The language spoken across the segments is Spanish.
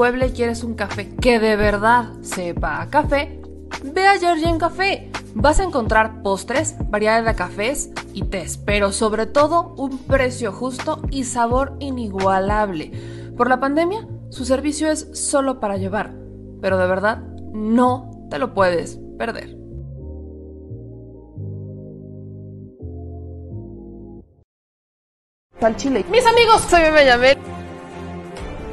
¿Estás en Puebla y quieres un café que de verdad sepa a café? Ve a Georgian Café. Vas a encontrar postres, variedad de cafés y tés, pero sobre todo un precio justo y sabor inigualable. Por la pandemia, su servicio es solo para llevar, pero de verdad no te lo puedes perder. Al Chile. Mis amigos, soy Benjamín.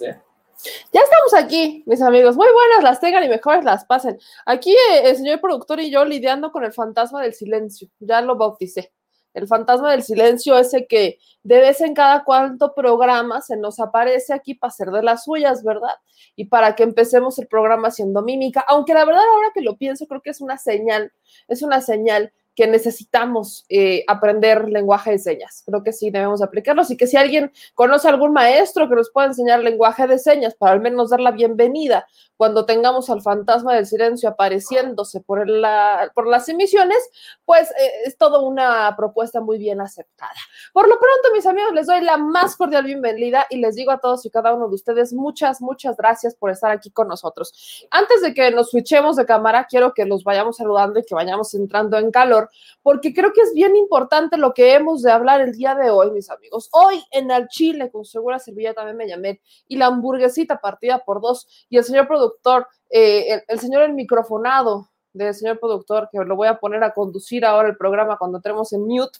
Ya estamos aquí, mis amigos. Muy buenas las tengan y mejores las pasen. Aquí eh, el señor productor y yo lidiando con el fantasma del silencio. Ya lo bauticé. El fantasma del silencio, ese que de vez en cada cuanto programa se nos aparece aquí para hacer de las suyas, ¿verdad? Y para que empecemos el programa haciendo mímica. Aunque la verdad, ahora que lo pienso, creo que es una señal, es una señal que necesitamos eh, aprender lenguaje de señas. Creo que sí debemos aplicarlos y que si alguien conoce algún maestro que nos pueda enseñar lenguaje de señas para al menos dar la bienvenida cuando tengamos al fantasma del silencio apareciéndose por, la, por las emisiones, pues eh, es toda una propuesta muy bien aceptada. Por lo pronto, mis amigos, les doy la más cordial bienvenida y les digo a todos y cada uno de ustedes muchas, muchas gracias por estar aquí con nosotros. Antes de que nos switchemos de cámara, quiero que los vayamos saludando y que vayamos entrando en calor, porque creo que es bien importante lo que hemos de hablar el día de hoy, mis amigos. Hoy en el Chile, con segura servilla también me llamé, y la hamburguesita partida por dos, y el señor productor eh, el, señor el microfonado del señor productor, que lo voy a poner a conducir ahora el programa cuando entremos en mute,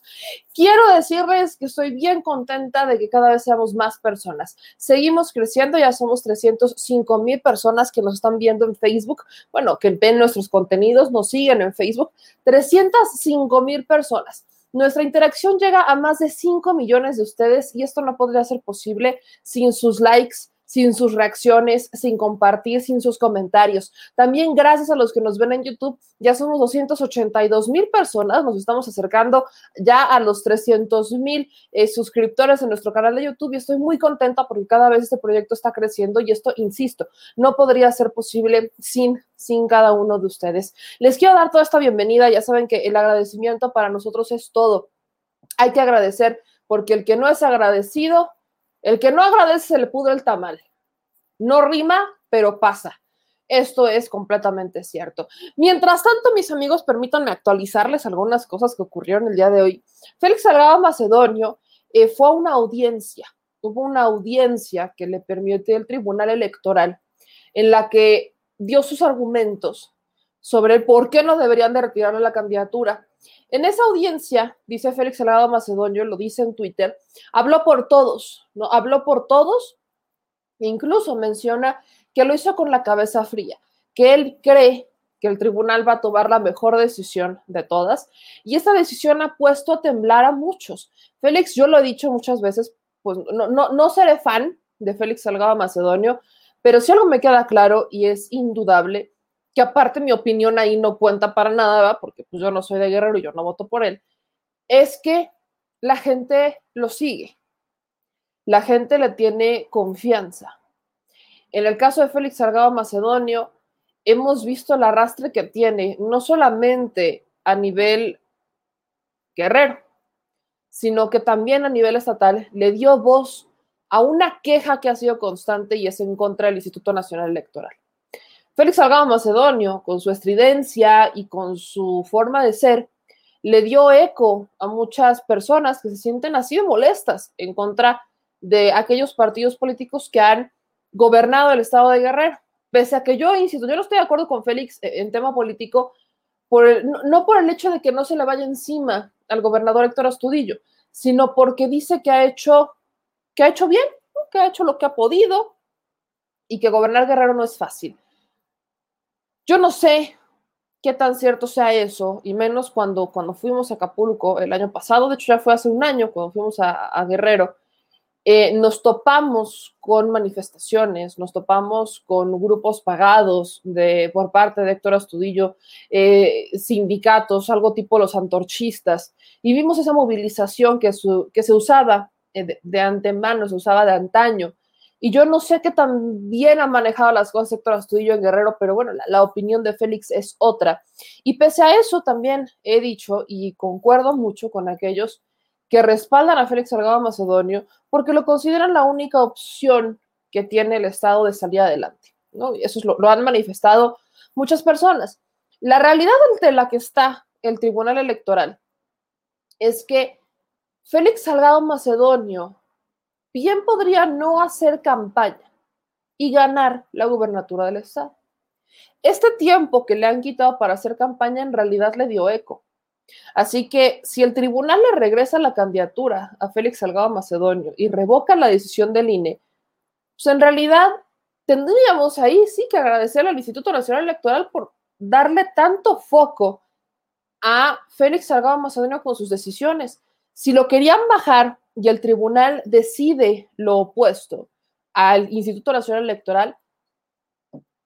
quiero decirles que estoy bien contenta de que cada vez seamos más personas. Seguimos creciendo, ya somos 305 mil personas que nos están viendo en Facebook, bueno, que ven nuestros contenidos, nos siguen en Facebook, 305 mil personas. Nuestra interacción llega a más de 5 millones de ustedes y esto no podría ser posible sin sus likes, sin sus reacciones, sin compartir, sin sus comentarios. También gracias a los que nos ven en YouTube, ya somos 282 mil personas, nos estamos acercando ya a los 300 mil eh, suscriptores en nuestro canal de YouTube y estoy muy contenta porque cada vez este proyecto está creciendo y esto, insisto, no podría ser posible sin sin cada uno de ustedes. Les quiero dar toda esta bienvenida, ya saben que el agradecimiento para nosotros es todo. Hay que agradecer porque el que no es agradecido el que no agradece se le pudo el tamal. No rima, pero pasa. Esto es completamente cierto. Mientras tanto, mis amigos, permítanme actualizarles algunas cosas que ocurrieron el día de hoy. Félix Salgado Macedonio eh, fue a una audiencia, hubo una audiencia que le permitió el Tribunal Electoral en la que dio sus argumentos sobre por qué no deberían de retirarle la candidatura. En esa audiencia, dice Félix Salgado Macedonio, lo dice en Twitter, habló por todos, ¿no? Habló por todos, incluso menciona que lo hizo con la cabeza fría, que él cree que el tribunal va a tomar la mejor decisión de todas, y esta decisión ha puesto a temblar a muchos. Félix, yo lo he dicho muchas veces, pues no, no, no seré fan de Félix Salgado Macedonio, pero si algo me queda claro y es indudable, que aparte mi opinión ahí no cuenta para nada, porque pues yo no soy de Guerrero y yo no voto por él, es que la gente lo sigue. La gente le tiene confianza. En el caso de Félix Salgado Macedonio, hemos visto el arrastre que tiene, no solamente a nivel guerrero, sino que también a nivel estatal le dio voz a una queja que ha sido constante y es en contra del Instituto Nacional Electoral. Félix Salgado Macedonio, con su estridencia y con su forma de ser, le dio eco a muchas personas que se sienten así molestas en contra de aquellos partidos políticos que han gobernado el estado de Guerrero. Pese a que yo, insisto, yo no estoy de acuerdo con Félix en tema político, no por el hecho de que no se le vaya encima al gobernador Héctor Astudillo, sino porque dice que ha hecho, que ha hecho bien, que ha hecho lo que ha podido y que gobernar Guerrero no es fácil. Yo no sé qué tan cierto sea eso, y menos cuando, cuando fuimos a Acapulco el año pasado, de hecho ya fue hace un año cuando fuimos a, Guerrero, eh, nos topamos con manifestaciones, nos topamos con grupos pagados de, por parte de Héctor Astudillo, eh, sindicatos, algo tipo los antorchistas, y vimos esa movilización que, se usaba eh, de, antemano, se usaba de antaño. Y yo no sé qué tan bien ha manejado las cosas Héctor Astudillo en Guerrero, pero bueno, la, opinión de Félix es otra. Y pese a eso también he dicho y concuerdo mucho con aquellos que respaldan a Félix Salgado Macedonio porque lo consideran la única opción que tiene el Estado de salir adelante. ¿no? Eso es lo, lo han manifestado muchas personas. La realidad ante la que está el Tribunal Electoral es que Félix Salgado Macedonio bien podría no hacer campaña y ganar la gubernatura del Estado. Este tiempo que le han quitado para hacer campaña en realidad le dio eco. Así que si el tribunal le regresa la candidatura a Félix Salgado Macedonio y revoca la decisión del INE, pues en realidad tendríamos ahí sí que agradecer al Instituto Nacional Electoral por darle tanto foco a Félix Salgado Macedonio con sus decisiones. Si lo querían bajar y el tribunal decide lo opuesto al Instituto Nacional Electoral,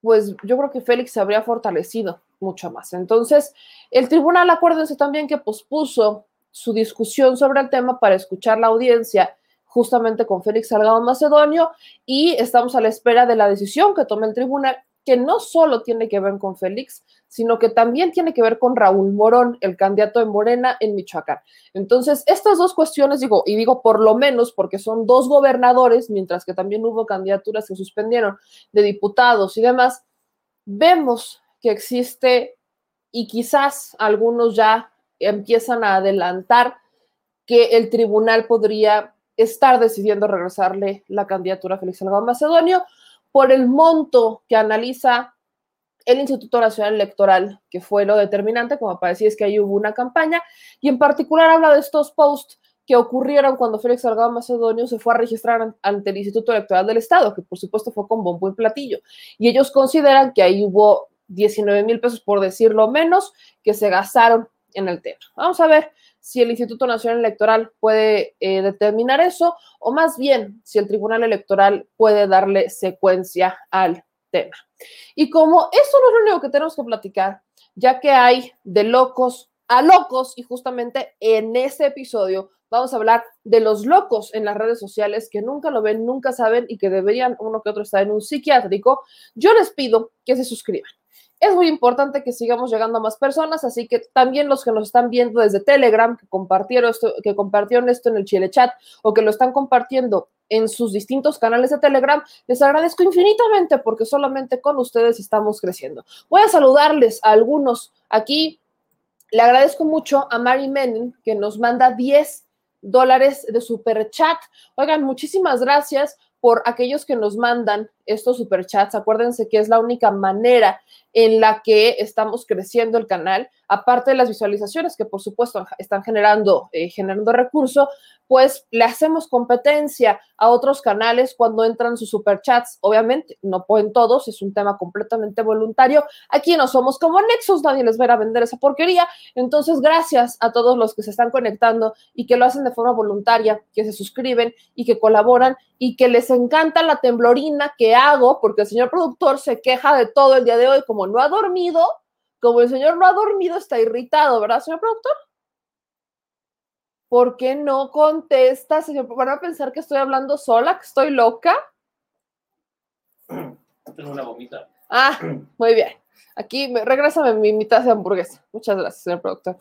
pues yo creo que Félix se habría fortalecido mucho más. Entonces, el tribunal, acuérdense también que pospuso su discusión sobre el tema para escuchar la audiencia justamente con Félix Salgado Macedonio y estamos a la espera de la decisión que tome el tribunal, que no solo tiene que ver con Félix, sino que también tiene que ver con Raúl Morón, el candidato de Morena en Michoacán. Entonces, estas dos cuestiones, digo, y digo por lo menos porque son dos gobernadores, mientras que también hubo candidaturas que suspendieron de diputados y demás, vemos que existe y quizás algunos ya empiezan a adelantar que el tribunal podría estar decidiendo regresarle la candidatura a Félix Salgado Macedonio por el monto que analiza el Instituto Nacional Electoral, que fue lo determinante, como para decir es que ahí hubo una campaña, y en particular habla de estos posts que ocurrieron cuando Félix Salgado Macedonio se fue a registrar ante el Instituto Electoral del Estado, que por supuesto fue con bombo y platillo. Y ellos consideran que ahí hubo 19 mil pesos, por decirlo menos, que se gastaron en el tema. Vamos a ver si el Instituto Nacional Electoral puede eh, determinar eso o más bien si el Tribunal Electoral puede darle secuencia al tema. Y como eso no es lo único que tenemos que platicar, ya que hay de locos a locos y justamente en este episodio vamos a hablar de los locos en las redes sociales que nunca lo ven, nunca saben y que deberían uno que otro estar en un psiquiátrico, yo les pido que se suscriban. Es muy importante que sigamos llegando a más personas, así que también los que nos están viendo desde Telegram, que compartieron esto, que compartieron esto en el Chile Chat o que lo están compartiendo en sus distintos canales de Telegram, les agradezco infinitamente porque solamente con ustedes estamos creciendo. Voy a saludarles a algunos aquí. Le agradezco mucho a Mari Menin que nos manda 10 dólares de super chat. Oigan, muchísimas gracias por aquellos que nos mandan estos superchats. Acuérdense que es la única manera en la que estamos creciendo el canal, aparte de las visualizaciones que por supuesto están generando, eh, generando recurso, pues le hacemos competencia a otros canales cuando entran sus superchats. Obviamente, no pueden todos, es un tema completamente voluntario. Aquí no somos como Nexus, nadie les va a vender esa porquería. Entonces, gracias a todos los que se están conectando y que lo hacen de forma voluntaria, que se suscriben y que colaboran y que les encanta la temblorina que hago, porque el señor productor se queja de todo el día de hoy, como no ha dormido, como el señor no ha dormido, está irritado, ¿verdad, señor productor? ¿Por qué no contesta, señor? ¿Van a pensar que estoy hablando sola, que estoy loca? Tengo una gomita. Ah, muy bien. Aquí, me, regrésame mi mitad de hamburguesa. Muchas gracias, señor productor.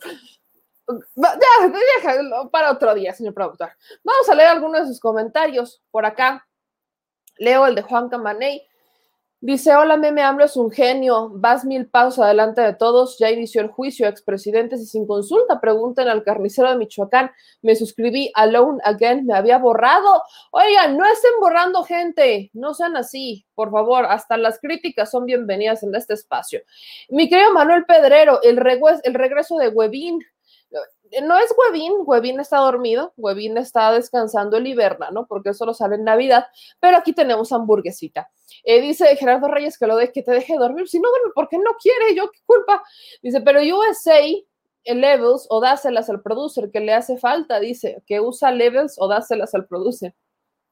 Ya, déjalo para otro día, señor productor. Vamos a leer algunos de sus comentarios por acá. Leo el de Juan Camaney. Dice, hola, meme AMLO es un genio, vas mil pasos adelante de todos, ya inició el juicio, expresidentes y sin consulta, pregunten al carnicero de Michoacán, me suscribí, alone again, me había borrado. Oigan, no estén borrando gente, no sean así, por favor, hasta las críticas son bienvenidas en este espacio. Mi querido Manuel Pedrero, el, regües- el regreso de Huevín, no es Huevín, Huevín está dormido, Huevín está descansando el hiberna, ¿no? Porque solo sale en Navidad, pero aquí tenemos hamburguesita. Eh, dice Gerardo Reyes que lo de que te deje dormir. Si no duerme, ¿por qué no quiere? Yo qué culpa. Dice, pero USA el levels o dáselas al producer que le hace falta. Dice que usa levels o dáselas al producer.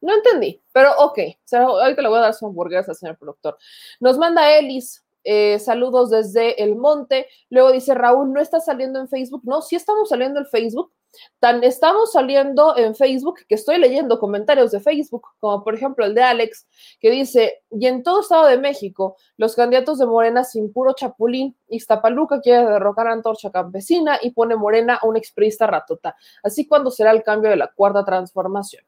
No entendí, pero ok. O sea, ahorita le voy a dar su hamburguesa, señor productor. Nos manda Elis. Eh, saludos desde el monte. Luego dice Raúl, no está saliendo en Facebook. No, sí estamos saliendo en Facebook. Tan estamos saliendo en Facebook que estoy leyendo comentarios de Facebook, como por ejemplo el de Alex, que dice, y en todo Estado de México, los candidatos de Morena sin puro chapulín, Iztapaluca quiere derrocar a Antorcha Campesina y pone Morena a un exprista ratota. Así cuando será el cambio de la cuarta transformación.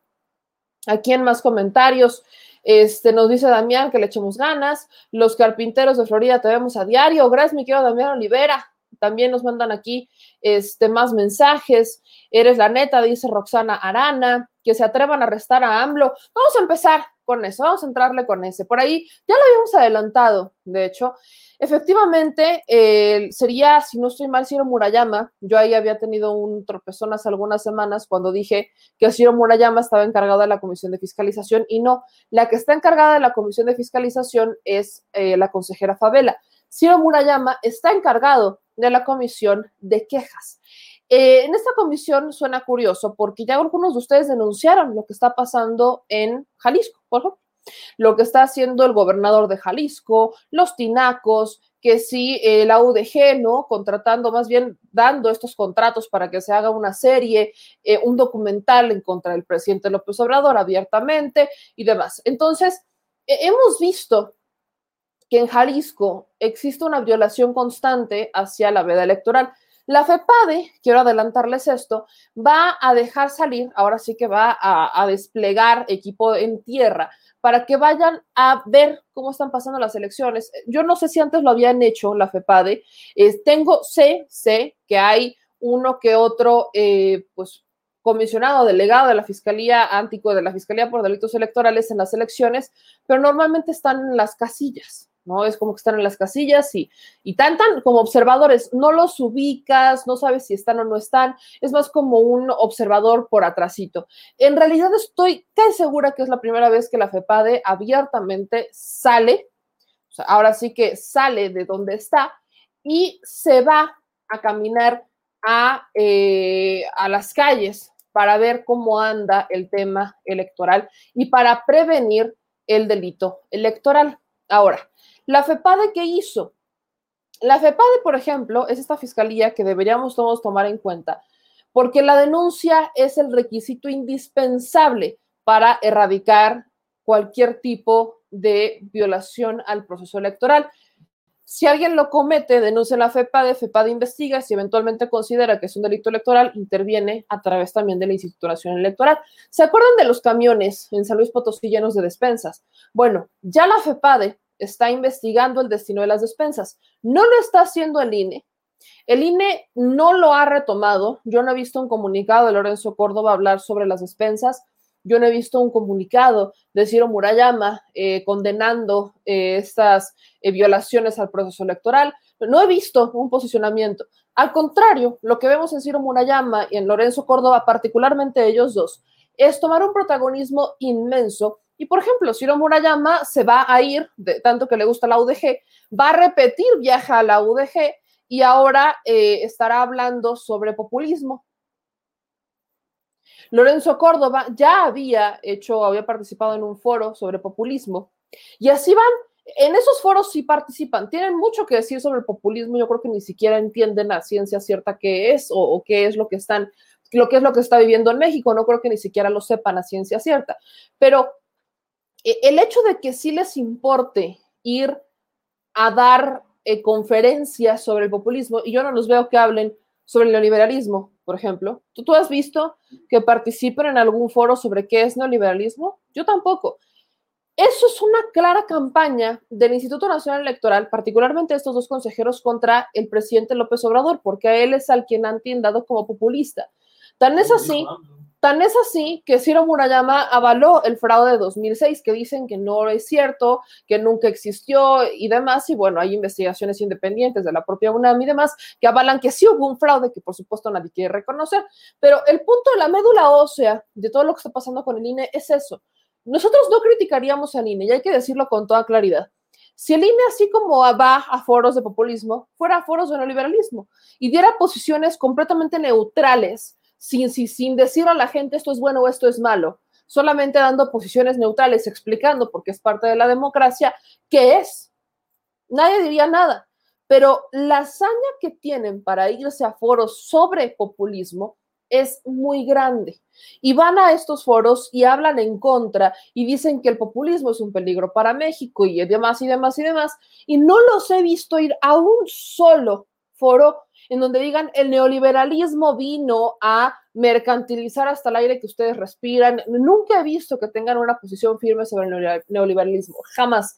Aquí en más comentarios, este, nos dice Damián que le echemos ganas. Los carpinteros de Florida te vemos a diario. Gracias, mi querido Damián Olivera. También nos mandan aquí este, más mensajes. Eres la neta, dice Roxana Arana. Que se atrevan a arrestar a AMLO. Vamos a empezar con eso, vamos a entrarle con ese. Por ahí ya lo habíamos adelantado, de hecho. Efectivamente, eh, sería, si no estoy mal, Ciro Murayama. Yo ahí había tenido un tropezón hace algunas semanas cuando dije que Ciro Murayama estaba encargado de la Comisión de Fiscalización y no, la que está encargada de la Comisión de Fiscalización es eh, la consejera Favela. Ciro Murayama está encargado de la Comisión de Quejas. Eh, en esta comisión suena curioso porque ya algunos de ustedes denunciaron lo que está pasando en Jalisco, por ejemplo lo que está haciendo el gobernador de Jalisco, los tinacos, que sí, eh, la UDG, ¿no? Contratando, más bien dando estos contratos para que se haga una serie, eh, un documental en contra del presidente López Obrador abiertamente y demás. Entonces, hemos visto que en Jalisco existe una violación constante hacia la veda electoral. La FEPADE, quiero adelantarles esto, va a dejar salir, ahora sí que va a desplegar equipo en tierra para que vayan a ver cómo están pasando las elecciones. Yo no sé si antes lo habían hecho la FEPADE. Eh, tengo, sé, sé que hay uno que otro, eh, pues, comisionado, delegado de la Fiscalía Antico, de la Fiscalía por Delitos Electorales en las elecciones, pero normalmente están en las casillas. ¿No? Es como que están en las casillas y, y tan, tan como observadores, no los ubicas, no sabes si están o no están, es más como un observador por atrasito. En realidad estoy casi segura que es la primera vez que la FEPADE abiertamente sale, ahora sí que sale de donde está y se va a caminar a, eh, a las calles para ver cómo anda el tema electoral y para prevenir el delito electoral. Ahora, ¿La FEPADE qué hizo? La FEPADE, por ejemplo, es esta fiscalía que deberíamos todos tomar en cuenta, porque la denuncia es el requisito indispensable para erradicar cualquier tipo de violación al proceso electoral. Si alguien lo comete, denuncia la FEPADE, FEPADE investiga, si eventualmente considera que es un delito electoral, interviene a través también de la Instituto Nacional Electoral. ¿Se acuerdan de los camiones en San Luis Potosí llenos de despensas? Bueno, ya la FEPADE está investigando el destino de las despensas. No lo está haciendo el INE. El INE no lo ha retomado. Yo no he visto un comunicado de Lorenzo Córdoba hablar sobre las despensas. Yo no he visto un comunicado de Ciro Murayama eh, condenando eh, estas eh, violaciones al proceso electoral. No he visto un posicionamiento. Al contrario, lo que vemos en Ciro Murayama y en Lorenzo Córdoba, particularmente ellos dos, es tomar un protagonismo inmenso y por ejemplo, Ciro Murayama se va a ir, tanto que le gusta la UDG, va a repetir viaje a la UDG y ahora eh, estará hablando sobre populismo. Lorenzo Córdoba ya había hecho, había participado en un foro sobre populismo y así van. En esos foros sí participan, tienen mucho que decir sobre el populismo, yo creo que ni siquiera entienden a ciencia cierta qué es o, o qué es lo que están lo que es lo que está viviendo en México. No creo que ni siquiera lo sepan a ciencia cierta. Pero el hecho de que sí les importe ir a dar eh, conferencias sobre el populismo, y yo no los veo que hablen sobre el neoliberalismo, por ejemplo. ¿Tú, ¿Tú has visto que participen en algún foro sobre qué es neoliberalismo? Yo tampoco. Eso es una clara campaña del Instituto Nacional Electoral, particularmente estos dos consejeros contra el presidente López Obrador, porque a él es al quien han tildado como populista. Tan es así, tan es así que Ciro Murayama avaló el fraude de 2006, que dicen que no es cierto, que nunca existió y demás. Y bueno, hay investigaciones independientes de la propia UNAM y demás que avalan que sí hubo un fraude que por supuesto nadie quiere reconocer. Pero el punto de la médula ósea de todo lo que está pasando con el INE es eso nosotros no criticaríamos al INE, y hay que decirlo con toda claridad. Si el INE, así como va a foros de populismo, fuera a foros de neoliberalismo y diera posiciones completamente neutrales, sin, decir a la gente esto es bueno o esto es malo, solamente dando posiciones neutrales, explicando, porque es parte de la democracia, qué es, nadie diría nada. Pero la hazaña que tienen para irse a foros sobre populismo es muy grande. Y van a estos foros y hablan en contra y dicen que el populismo es un peligro para México y demás y demás y demás. Y no los he visto ir a un solo foro en donde digan el neoliberalismo vino a mercantilizar hasta el aire que ustedes respiran. Nunca he visto que tengan una posición firme sobre el neoliberalismo, jamás.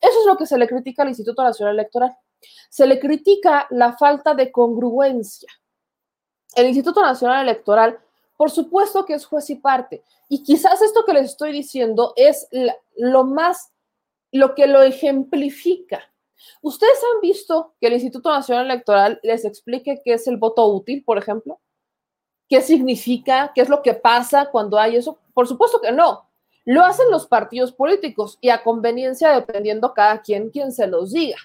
Eso es lo que se le critica al Instituto Nacional Electoral. Se le critica la falta de congruencia el Instituto Nacional Electoral, por supuesto que es juez y parte. Y quizás esto que les estoy diciendo es lo más, lo que lo ejemplifica. ¿Ustedes han visto que el Instituto Nacional Electoral les explique qué es el voto útil, por ejemplo? ¿Qué significa? ¿Qué es lo que pasa cuando hay eso? Por supuesto que no. Lo hacen los partidos políticos y a conveniencia dependiendo cada quien quien se los diga.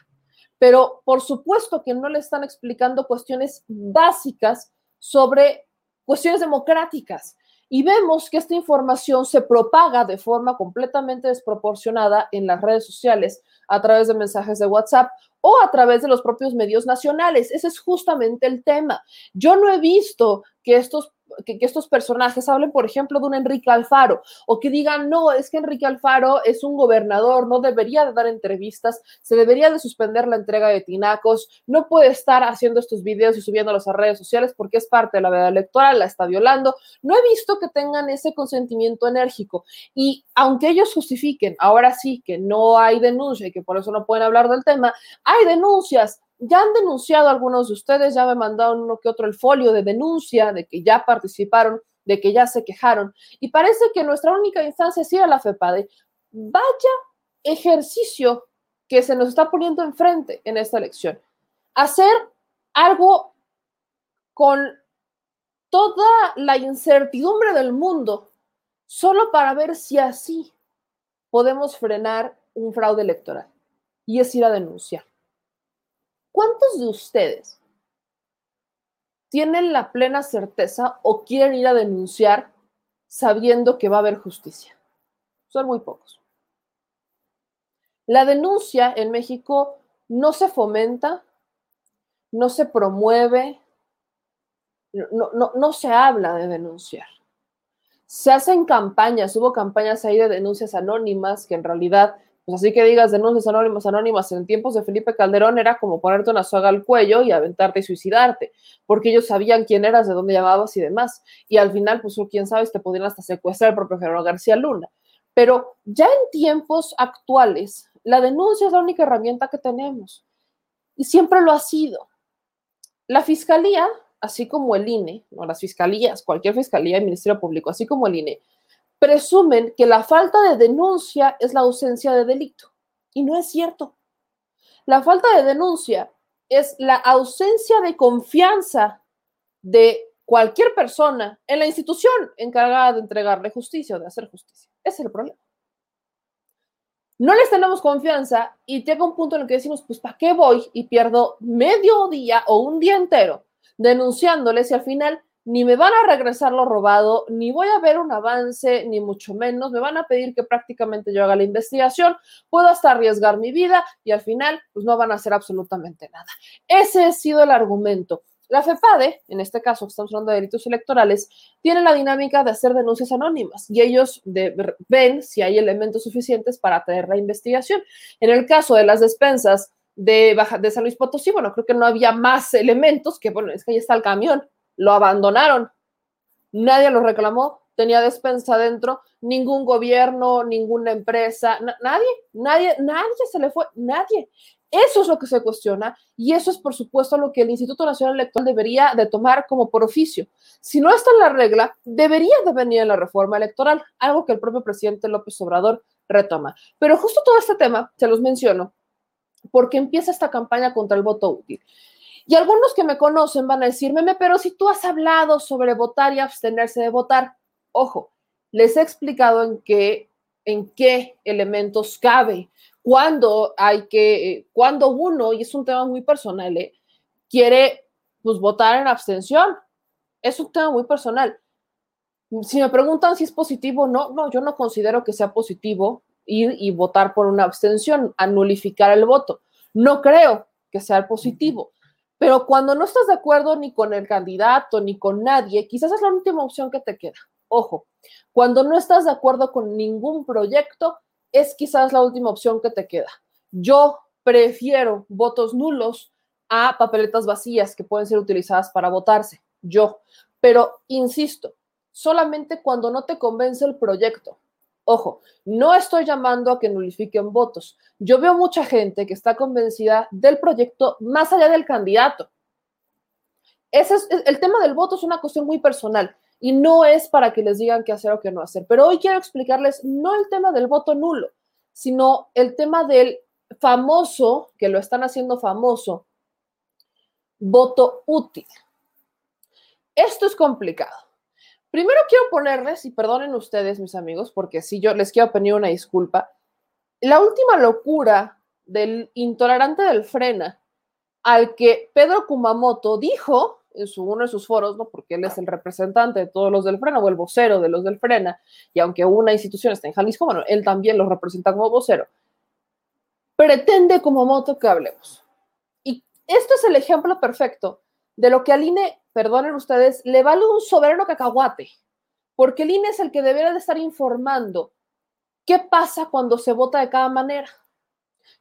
Pero por supuesto que no le están explicando cuestiones básicas sobre cuestiones democráticas. Y vemos que esta información se propaga de forma completamente desproporcionada en las redes sociales, a través de mensajes de WhatsApp o a través de los propios medios nacionales. Ese es justamente el tema. Yo no he visto que estos que, estos personajes hablen, por ejemplo, de un Enrique Alfaro o que digan, no, es que Enrique Alfaro es un gobernador, no debería de dar entrevistas, se debería de suspender la entrega de tinacos, no puede estar haciendo estos videos y subiéndolos a redes sociales porque es parte de la verdad electoral, la está violando. No he visto que tengan ese consentimiento enérgico y aunque ellos justifiquen, ahora sí, que no hay denuncia y que por eso no pueden hablar del tema, hay denuncias ya han denunciado algunos de ustedes, ya me mandaron uno que otro el folio de denuncia de que ya participaron, de que ya se quejaron. Y parece que nuestra única instancia es ir a la FEPADE. Vaya ejercicio que se nos está poniendo enfrente en esta elección. Hacer algo con toda la incertidumbre del mundo, solo para ver si así podemos frenar un fraude electoral. Y es ir a denunciar. ¿Cuántos de ustedes tienen la plena certeza o quieren ir a denunciar sabiendo que va a haber justicia? Son muy pocos. La denuncia en México no se fomenta, no se promueve, no, se habla de denunciar. Se hacen campañas, hubo campañas ahí de denuncias anónimas que en realidad pues así que digas denuncias anónimas, anónimas, en tiempos de Felipe Calderón era como ponerte una soga al cuello y aventarte y suicidarte, porque ellos sabían quién eras, de dónde llamabas y demás. Y al final, pues quién sabe, te podrían hasta secuestrar el propio Gerardo García Luna. Pero ya en tiempos actuales, la denuncia es la única herramienta que tenemos. Y siempre lo ha sido. La fiscalía, así como el INE, no las fiscalías, cualquier fiscalía y ministerio público, así como el INE, presumen que la falta de denuncia es la ausencia de delito. Y no es cierto. La falta de denuncia es la ausencia de confianza de cualquier persona en la institución encargada de entregarle justicia o de hacer justicia. Ese es el problema. No les tenemos confianza y llega un punto en el que decimos, pues, ¿para qué voy? Y pierdo medio día o un día entero denunciándoles y al final ni me van a regresar lo robado, ni voy a ver un avance, ni mucho menos. Me van a pedir que prácticamente yo haga la investigación, puedo hasta arriesgar mi vida y al final, pues no van a hacer absolutamente nada. Ese ha sido el argumento. La FEPADE, en este caso estamos hablando de delitos electorales, tiene la dinámica de hacer denuncias anónimas y ellos de, ven si hay elementos suficientes para tener la investigación. En el caso de las despensas de, Baja, de San Luis Potosí, bueno, creo que no había más elementos que, bueno, es que ahí está el camión, lo abandonaron, nadie lo reclamó, tenía despensa dentro, ningún gobierno, ninguna empresa, nadie, nadie, nadie se le fue, nadie. Eso es lo que se cuestiona y eso es, por supuesto, lo que el Instituto Nacional Electoral debería de tomar como por oficio. Si no está en la regla, debería de venir en la reforma electoral, algo que el propio presidente López Obrador retoma. Pero justo todo este tema, se los menciono, porque empieza esta campaña contra el voto útil. Y algunos que me conocen van a decirme, pero si tú has hablado sobre votar y abstenerse de votar, ojo, les he explicado en qué, en qué elementos cabe, cuando hay que, cuando uno, y es un tema muy personal, ¿eh? quiere pues votar en abstención. Es un tema muy personal. Si me preguntan si es positivo, no, no, yo no considero que sea positivo ir y votar por una abstención, anulificar el voto. No creo que sea positivo. Pero cuando no estás de acuerdo ni con el candidato ni con nadie, quizás es la última opción que te queda. Ojo, cuando no estás de acuerdo con ningún proyecto, es quizás la última opción que te queda. Yo prefiero votos nulos a papeletas vacías que pueden ser utilizadas para votarse. Yo. Pero, insisto, solamente cuando no te convence el proyecto. Ojo, no estoy llamando a que nulifiquen votos. Yo veo mucha gente que está convencida del proyecto más allá del candidato. Ese es, el tema del voto es una cuestión muy personal y no es para que les digan qué hacer o qué no hacer. Pero hoy quiero explicarles no el tema del voto nulo, sino el tema del famoso, que lo están haciendo famoso, voto útil. Esto es complicado. Primero quiero ponerles, y perdonen ustedes, mis amigos, porque si yo les quiero pedir una disculpa, la última locura del intolerante del frena al que Pedro Kumamoto dijo en uno de sus foros, ¿no? porque él es el representante de todos los del frena o el vocero de los del frena, y aunque una institución está en Jalisco, bueno, él también los representa como vocero, pretende Kumamoto que hablemos. Y esto es el ejemplo perfecto de lo que al INE perdonen ustedes, le vale un soberano cacahuate, porque el INE es el que debería de estar informando qué pasa cuando se vota de cada manera.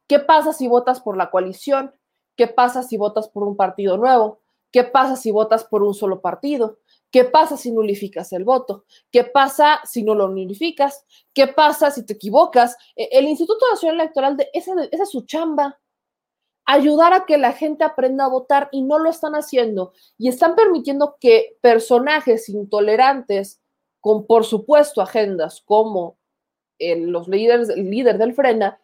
¿Qué pasa si votas por la coalición? ¿Qué pasa si votas por un partido nuevo? ¿Qué pasa si votas por un solo partido? ¿Qué pasa si nulificas el voto? ¿Qué pasa si no lo nulificas? ¿Qué pasa si te equivocas? E, el Instituto Nacional Electoral, de, esa, esa es su chamba ayudar a que la gente aprenda a votar y no lo están haciendo. Y están permitiendo que personajes intolerantes, con por supuesto agendas como los líderes, el líder del Frena,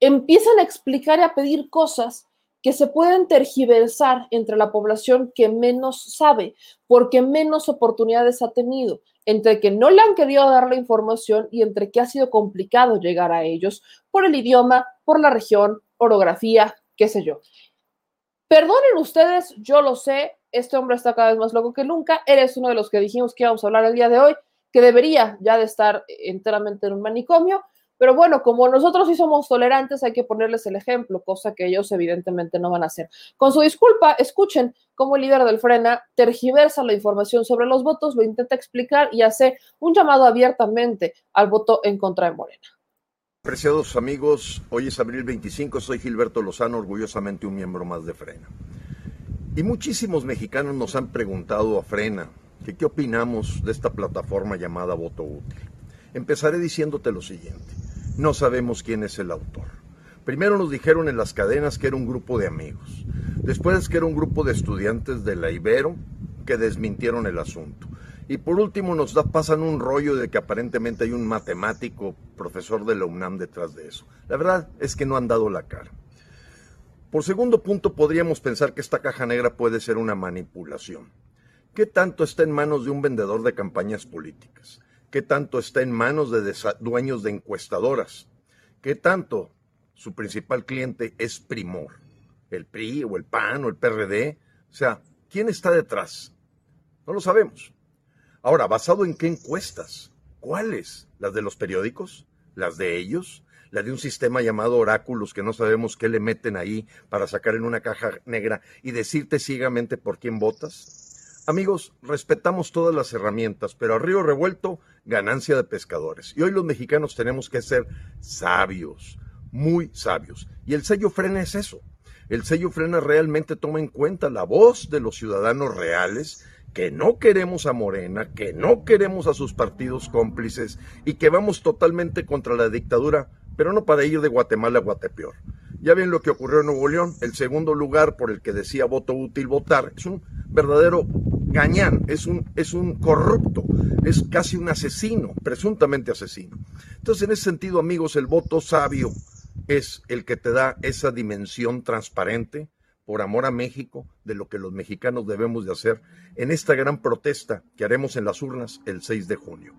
empiezan a explicar y a pedir cosas que se pueden tergiversar entre la población que menos sabe, porque menos oportunidades ha tenido, entre que no le han querido dar la información y entre que ha sido complicado llegar a ellos por el idioma, por la región, orografía, qué sé yo. Perdonen ustedes, yo lo sé, este hombre está cada vez más loco que nunca, eres uno de los que dijimos que íbamos a hablar el día de hoy, que debería ya de estar enteramente en un manicomio, pero bueno, como nosotros sí somos tolerantes, hay que ponerles el ejemplo, cosa que ellos evidentemente no van a hacer. Con su disculpa, escuchen cómo el líder del Frena tergiversa la información sobre los votos, lo intenta explicar y hace un llamado abiertamente al voto en contra de Morena. Apreciados amigos, hoy es abril 25, soy Gilberto Lozano, orgullosamente un miembro más de Frena. Y muchísimos mexicanos nos han preguntado a Frena qué opinamos de esta plataforma llamada Voto Útil. Empezaré diciéndote lo siguiente, no sabemos quién es el autor. Primero nos dijeron en las cadenas que era un grupo de amigos, después que era un grupo de estudiantes de la Ibero que desmintieron el asunto. Y por último nos da, pasan un rollo de que aparentemente hay un matemático, profesor de la UNAM detrás de eso. La verdad es que no han dado la cara. Por segundo punto, podríamos pensar que esta caja negra puede ser una manipulación. ¿Qué tanto está en manos de un vendedor de campañas políticas? ¿Qué tanto está en manos de dueños de encuestadoras? ¿Qué tanto su principal cliente es Primor? ¿El PRI o el PAN o el PRD? O sea, ¿quién está detrás? No lo sabemos. Ahora, ¿basado en qué encuestas? ¿Cuáles? ¿Las de los periódicos? ¿Las de ellos? la de un sistema llamado oráculos que no sabemos qué le meten ahí para sacar en una caja negra y decirte ciegamente por quién votas? Amigos, respetamos todas las herramientas, pero a río revuelto, ganancia de pescadores. Y hoy los mexicanos tenemos que ser sabios, muy sabios. Y el sello frena es eso. El sello frena realmente toma en cuenta la voz de los ciudadanos reales que no queremos a Morena, que no queremos a sus partidos cómplices y que vamos totalmente contra la dictadura, pero no para ir de Guatemala a Guatepeor. Ya ven lo que ocurrió en Nuevo León, el segundo lugar por el que decía voto útil votar, es un verdadero gañán, es un, es un corrupto, es casi un asesino, presuntamente asesino. Entonces, en ese sentido, amigos, el voto sabio es el que te da esa dimensión transparente, por amor a México, de lo que los mexicanos debemos de hacer en esta gran protesta que haremos en las urnas el 6 de junio.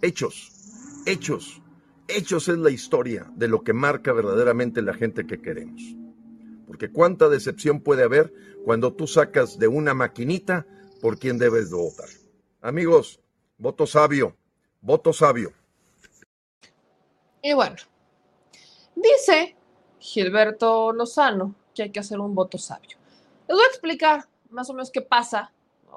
Hechos, hechos, hechos es la historia de lo que marca verdaderamente la gente que queremos. Porque cuánta decepción puede haber cuando tú sacas de una maquinita por quien debes de votar. Amigos, voto sabio, voto sabio. Y bueno, dice Gilberto Lozano que hay que hacer un voto sabio. Les voy a explicar más o menos qué pasa.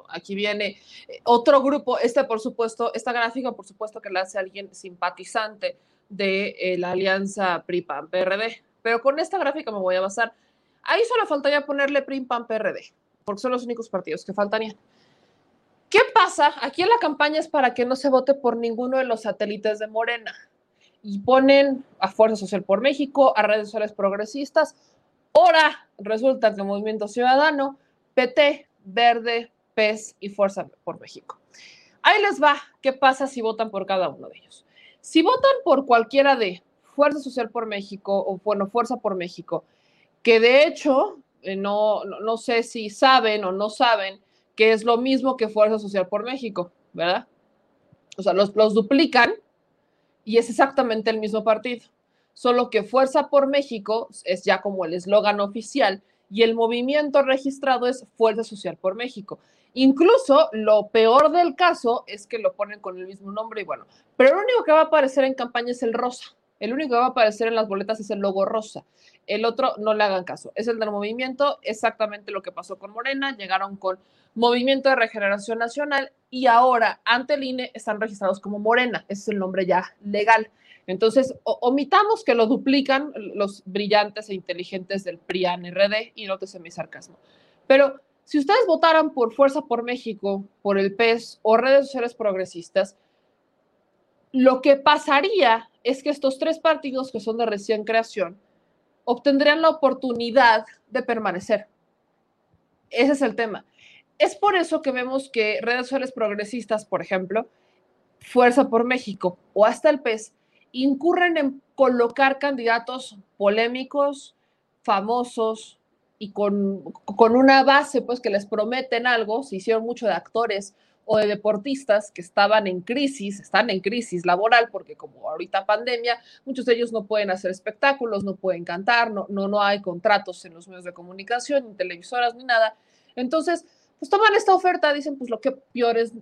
Aquí viene eh, otro grupo, este por supuesto, esta gráfica por supuesto que la hace alguien simpatizante de eh, la alianza PRI-PAN-PRD, pero con esta gráfica me voy a basar. Ahí solo faltaría ponerle PRI-PAN-PRD, porque son los únicos partidos que faltarían. ¿Qué pasa? Aquí en la campaña es para que no se vote por ninguno de los satélites de Morena y ponen a Fuerza Social por México, a redes sociales progresistas Ahora resulta que Movimiento Ciudadano, PT, Verde, PES y Fuerza por México. Ahí les va, ¿qué pasa si votan por cada uno de ellos? Si votan por cualquiera de Fuerza Social por México o, bueno, Fuerza por México, que de hecho, eh, no, no, sé si saben o no saben que es lo mismo que Fuerza Social por México, ¿verdad? O sea, los, los duplican y es exactamente el mismo partido solo que Fuerza por México es ya como el eslogan oficial y el movimiento registrado es Fuerza Social por México. Incluso lo peor del caso es que lo ponen con el mismo nombre y bueno, pero lo único que va a aparecer en campaña es el rosa. El único que va a aparecer en las boletas es el logo rosa. El otro no le hagan caso. Es el del movimiento, exactamente lo que pasó con Morena. Llegaron con Movimiento de Regeneración Nacional y ahora ante el INE están registrados como Morena. Es el nombre ya legal. Entonces, omitamos que lo duplican los brillantes e inteligentes del PRIAN RD y no te mi sarcasmo. Pero si ustedes votaran por Fuerza por México, por el PES o redes sociales progresistas, lo que pasaría es que estos tres partidos que son de recién creación obtendrían la oportunidad de permanecer. Ese es el tema. Es por eso que vemos que redes sociales progresistas, por ejemplo, Fuerza por México o hasta el PES, incurren en colocar candidatos polémicos, famosos y con, con, una base, pues que les prometen algo, se hicieron mucho de actores o de deportistas que estaban en crisis, están en crisis laboral, porque como ahorita pandemia, muchos de ellos no pueden hacer espectáculos, no pueden cantar, no, no, no hay contratos en los medios de comunicación, ni televisoras, ni nada. Entonces, pues toman esta oferta, dicen, pues lo que peor es,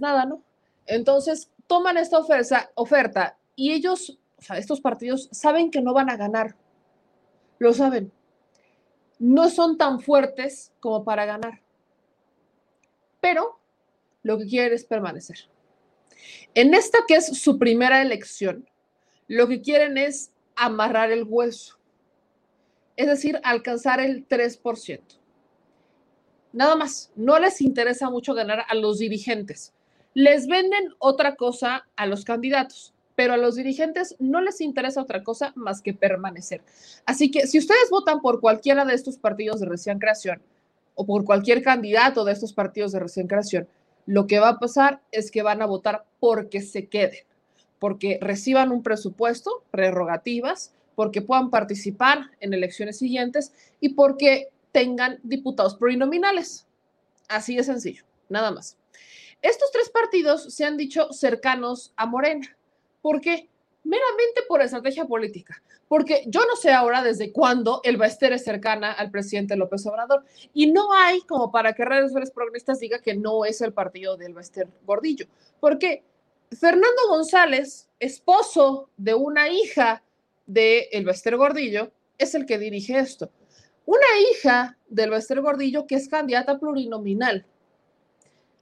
nada, ¿no? Entonces, toman esta oferta, oferta y ellos, o sea, estos partidos saben que no van a ganar. Lo saben. No son tan fuertes como para ganar. Pero lo que quieren es permanecer. En esta que es su primera elección, lo que quieren es amarrar el hueso. Es decir, alcanzar el 3%. Nada más, no les interesa mucho ganar a los dirigentes. Les venden otra cosa a los candidatos pero a los dirigentes no les interesa otra cosa más que permanecer. Así que si ustedes votan por cualquiera de estos partidos de recién creación o por cualquier candidato de estos partidos de recién creación, lo que va a pasar es que van a votar porque se queden, porque reciban un presupuesto, prerrogativas, porque puedan participar en elecciones siguientes y porque tengan diputados plurinominales. Así de sencillo, nada más. Estos tres partidos se han dicho cercanos a Morena ¿Por qué? Meramente por estrategia política. Porque yo no sé ahora desde cuándo el Baester es cercana al presidente López Obrador. Y no hay como para que redes sociales progresistas diga que no es el partido del Baester Gordillo. Porque Fernando González, esposo de una hija de el Bester Gordillo es el que dirige esto. Una hija del Bester Gordillo que es candidata plurinominal.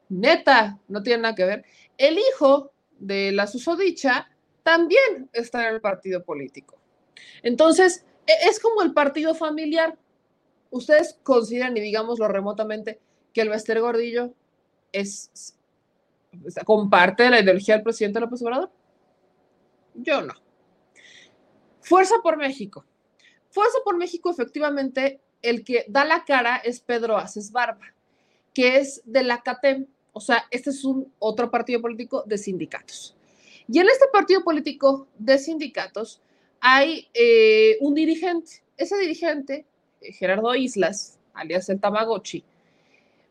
Neta, no tiene nada que ver. El hijo de la susodicha también está en el partido político. Entonces, e, es como el partido familiar. Ustedes consideran, y digámoslo remotamente, que el Bester Gordillo es, comparte la ideología del presidente López Obrador. Yo no. Fuerza por México. Fuerza por México, efectivamente, el que da la cara es Pedro Aces Barba, que es de la CATEM, o sea, este es un otro partido político de sindicatos. Y en este partido político de sindicatos hay eh, un dirigente. Ese dirigente, eh, Gerardo Islas, alias el Tamagotchi,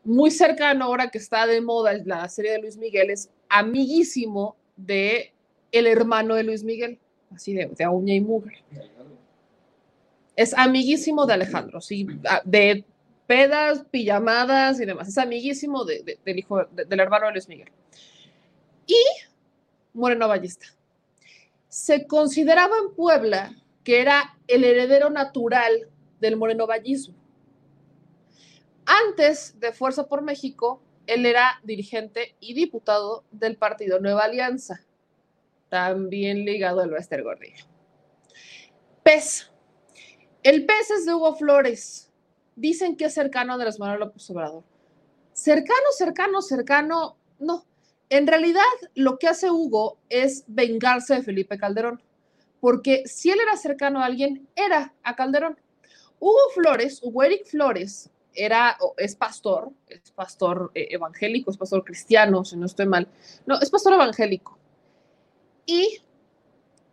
muy cercano ahora que está de moda la serie de Luis Miguel, es amiguísimo de el hermano de Luis Miguel, así de, de y mugre. Es amiguísimo de Alejandro, sí, de pedas, pijamadas y demás. Es amiguísimo del hijo, del hermano de Luis Miguel. Y Moreno Ballista. Se consideraba en Puebla que era el heredero natural del Moreno Ballismo. Antes de Fuerza por México, él era dirigente y diputado del partido Nueva Alianza, también ligado al Wester Gordillo. PES. El PES es de Hugo Flores. Dicen que es cercano a Andrés Manuel López Obrador. Cercano, cercano, cercano, no. En realidad, lo que hace Hugo es vengarse de Felipe Calderón, porque si él era cercano a alguien, era a Calderón. Hugo Flores, Hugo Eric Flores, era, es pastor, es pastor eh, evangélico, es pastor cristiano, si no estoy mal. No, es pastor evangélico. Y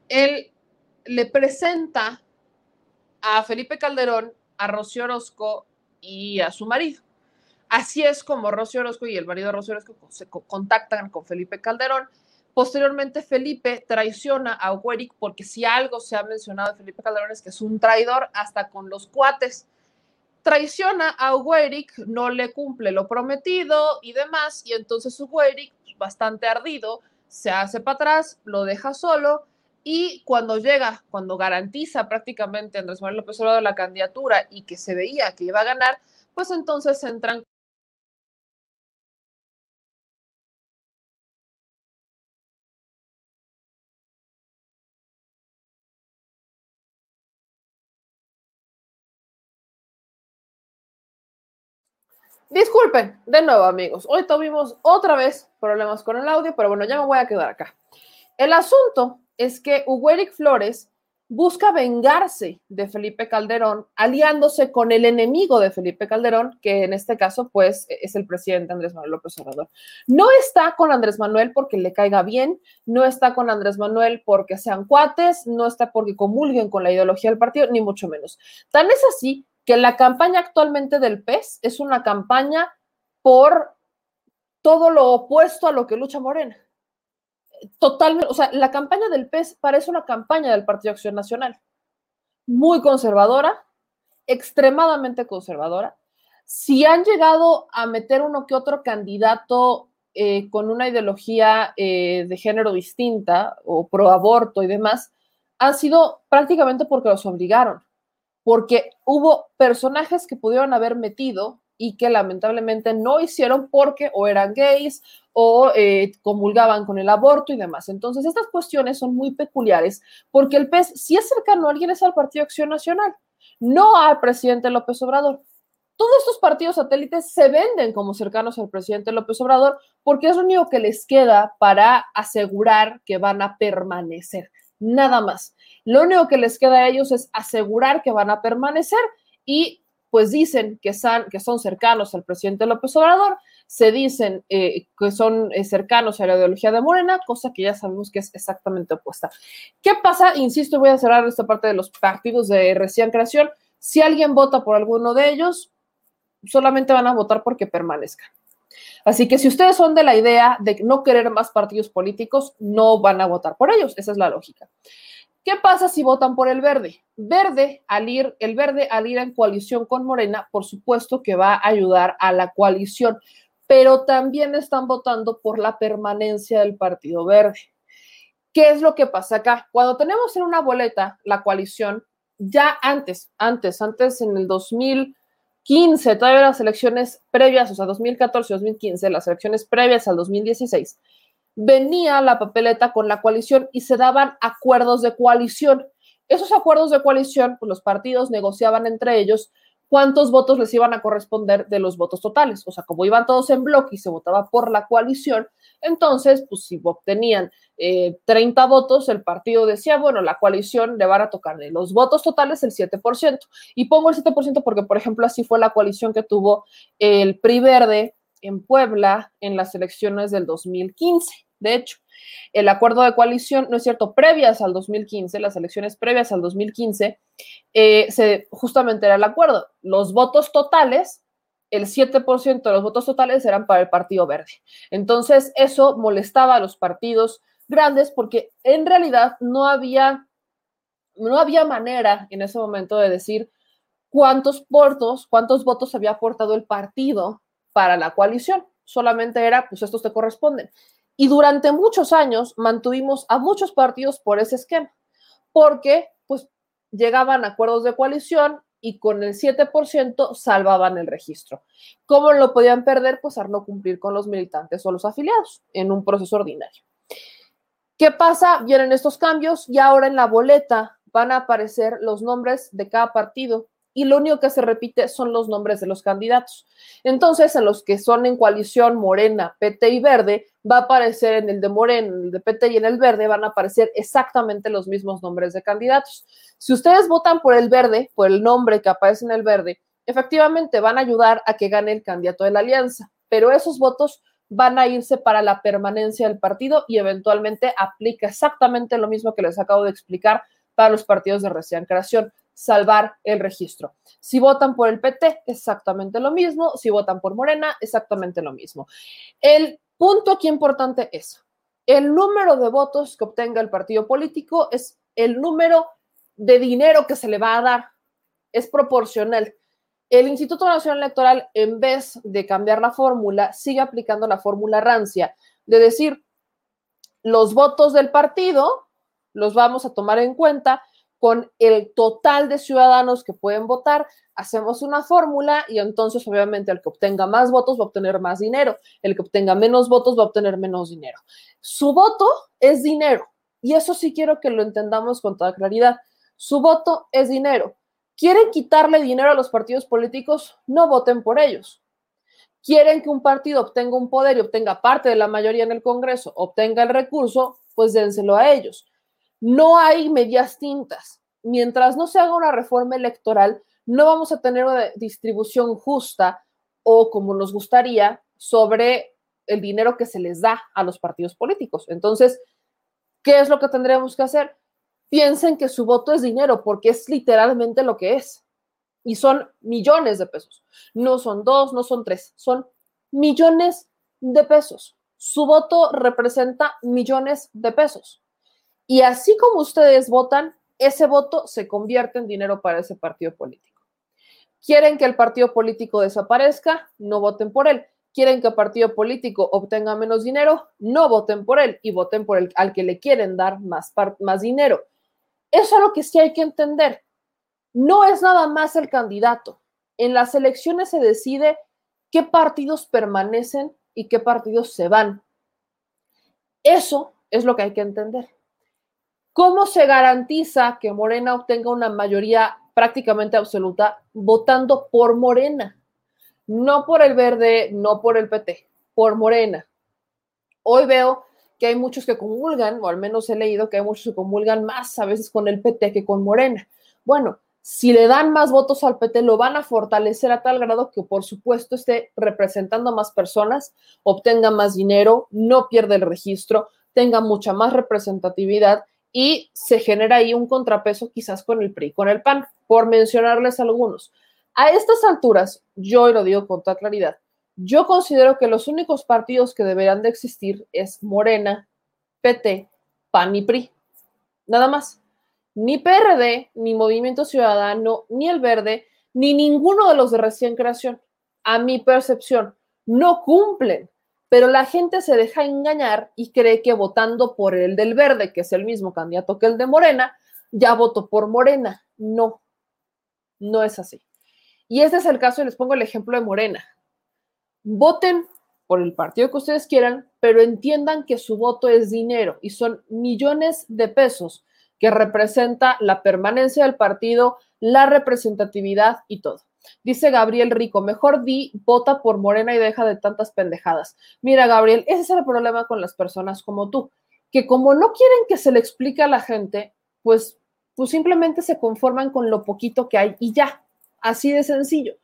él le presenta a Felipe Calderón, a Rocío Orozco y a su marido. Así es como Rocío Orozco y el marido de Rocío Orozco se contactan con Felipe Calderón. Posteriormente, Felipe traiciona a Hueric porque si algo se ha mencionado de Felipe Calderón es que es un traidor hasta con los cuates traiciona a Ugueric, no le cumple lo prometido y demás, y entonces Ugueric, bastante ardido, se hace para atrás, lo deja solo, y cuando llega, cuando garantiza prácticamente Andrés Manuel López Obrador la candidatura y que se veía que iba a ganar, pues entonces entran Disculpen, de nuevo amigos, hoy tuvimos otra vez problemas con el audio, pero bueno, ya me voy a quedar acá. El asunto es que Hugo Flores busca vengarse de Felipe Calderón, aliándose con el enemigo de Felipe Calderón, que en este caso, pues, es el presidente Andrés Manuel López Obrador. No está con Andrés Manuel porque le caiga bien, no está con Andrés Manuel porque sean cuates, no está porque comulguen con la ideología del partido, ni mucho menos. Tan es así que la campaña actualmente del PES es una campaña por todo lo opuesto a lo que lucha Morena. Totalmente, o sea, la campaña del PES parece una campaña del Partido Acción Nacional. Muy conservadora, extremadamente conservadora. Si han llegado a meter uno que otro candidato eh, con una ideología eh, de género distinta o pro aborto y demás, han sido prácticamente porque los obligaron porque hubo personajes que pudieron haber metido y que lamentablemente no hicieron porque o eran gays o eh, comulgaban con el aborto y demás. Entonces, estas cuestiones son muy peculiares porque el PES, si es cercano a alguien, es al Partido Acción Nacional, no al presidente López Obrador. Todos estos partidos satélites se venden como cercanos al presidente López Obrador porque es lo único que les queda para asegurar que van a permanecer nada más. Lo único que les queda a ellos es asegurar que van a permanecer y pues dicen que son, cercanos al presidente López Obrador, se dicen eh, que son eh, cercanos a la ideología de Morena, cosa que ya sabemos que es exactamente opuesta. ¿Qué pasa? Insisto, voy a cerrar esta parte de los partidos de recién creación. Si alguien vota por alguno de ellos, solamente van a votar porque permanezcan. Así que si ustedes son de la idea de no querer más partidos políticos, no van a votar por ellos. Esa es la lógica. ¿Qué pasa si votan por el verde? Verde, al ir, el verde al ir en coalición con Morena, por supuesto que va a ayudar a la coalición, pero también están votando por la permanencia del Partido Verde. ¿Qué es lo que pasa acá? Cuando tenemos en una boleta la coalición, ya antes, antes, antes en el 2015, todavía las elecciones previas, o sea, 2014, 2015, las elecciones previas al 2016, venía la papeleta con la coalición y se daban acuerdos de coalición. Esos acuerdos de coalición, pues los partidos negociaban entre ellos cuántos votos les iban a corresponder de los votos totales. O sea, como iban todos en bloque y se votaba por la coalición, entonces, pues si obtenían eh, 30 votos, el partido decía, bueno, la coalición le van a tocar de los votos totales el 7%. Y pongo el 7% porque, por ejemplo, así fue la coalición que tuvo el PRI Verde en Puebla en las elecciones del 2015. De hecho, el acuerdo de coalición, no es cierto, previas al 2015, las elecciones previas al 2015, eh, se, justamente era el acuerdo. Los votos totales, el 7% de los votos totales eran para el Partido Verde. Entonces, eso molestaba a los partidos grandes porque en realidad no había, no había manera en ese momento de decir cuántos votos, cuántos votos había aportado el partido para la coalición. Solamente era, pues estos te corresponden. Y durante muchos años mantuvimos a muchos partidos por ese esquema, porque pues llegaban acuerdos de coalición y con el 7% salvaban el registro. ¿Cómo lo podían perder? Pues al no cumplir con los militantes o los afiliados en un proceso ordinario. ¿Qué pasa? Vienen estos cambios y ahora en la boleta van a aparecer los nombres de cada partido y lo único que se repite son los nombres de los candidatos. Entonces, en los que son en coalición Morena, PT y Verde, va a aparecer en el de Morena, en el de PT y en el Verde van a aparecer exactamente los mismos nombres de candidatos. Si ustedes votan por el Verde, por el nombre que aparece en el Verde, efectivamente van a ayudar a que gane el candidato de la alianza, pero esos votos van a irse para la permanencia del partido y eventualmente aplica exactamente lo mismo que les acabo de explicar para los partidos de recién creación salvar el registro. Si votan por el PT, exactamente lo mismo. Si votan por Morena, exactamente lo mismo. El punto aquí importante es, el número de votos que obtenga el partido político es el número de dinero que se le va a dar. Es proporcional. El Instituto Nacional Electoral, en vez de cambiar la fórmula, sigue aplicando la fórmula rancia, de decir, los votos del partido los vamos a tomar en cuenta con el total de ciudadanos que pueden votar, hacemos una fórmula y entonces obviamente el que obtenga más votos va a obtener más dinero, el que obtenga menos votos va a obtener menos dinero. Su voto es dinero y eso sí quiero que lo entendamos con toda claridad. Su voto es dinero. ¿Quieren quitarle dinero a los partidos políticos? No voten por ellos. ¿Quieren que un partido obtenga un poder y obtenga parte de la mayoría en el Congreso, obtenga el recurso? Pues dénselo a ellos no hay medias tintas. Mientras no se haga una reforma electoral, no vamos a tener una distribución justa o como nos gustaría sobre el dinero que se les da a los partidos políticos. Entonces, ¿qué es lo que tendremos que hacer? Piensen que su voto es dinero porque es literalmente lo que es. Y son millones de pesos. No son dos, no son tres, son millones de pesos. Su voto representa millones de pesos. Y así como ustedes votan, ese voto se convierte en dinero para ese partido político. ¿Quieren que el partido político desaparezca? No voten por él. ¿Quieren que el partido político obtenga menos dinero? No voten por él y voten por el al que le quieren dar más, más dinero. Eso es lo que sí hay que entender. No es nada más el candidato. En las elecciones se decide qué partidos permanecen y qué partidos se van. Eso es lo que hay que entender. ¿Cómo se garantiza que Morena obtenga una mayoría prácticamente absoluta votando por Morena? No por el verde, no por el PT, por Morena. Hoy veo que hay muchos que comulgan, o al menos he leído que hay muchos que comulgan más a veces con el PT que con Morena. Bueno, si le dan más votos al PT, lo van a fortalecer a tal grado que, por supuesto, esté representando a más personas, obtenga más dinero, no pierda el registro, tenga mucha más representatividad y se genera ahí un contrapeso quizás con el PRI, con el PAN, por mencionarles algunos. A estas alturas, yo lo digo con toda claridad, yo considero que los únicos partidos que deberán de existir es Morena, PT, PAN y PRI. Nada más. Ni PRD, ni Movimiento Ciudadano, ni el Verde, ni ninguno de los de recién creación, a mi percepción, no cumplen pero la gente se deja engañar y cree que votando por el del verde, que es el mismo candidato que el de Morena, ya votó por Morena. No, no es así. Y este es el caso, y les pongo el ejemplo de Morena. Voten por el partido que ustedes quieran, pero entiendan que su voto es dinero y son millones de pesos que representa la permanencia del partido, la representatividad y todo. Dice Gabriel Rico, mejor di, vota por Morena y deja de tantas pendejadas. Mira, Gabriel, ese es el problema con las personas como tú, que como no quieren que se le explique a la gente, pues, pues simplemente se conforman con lo poquito que hay y ya, así de sencillo.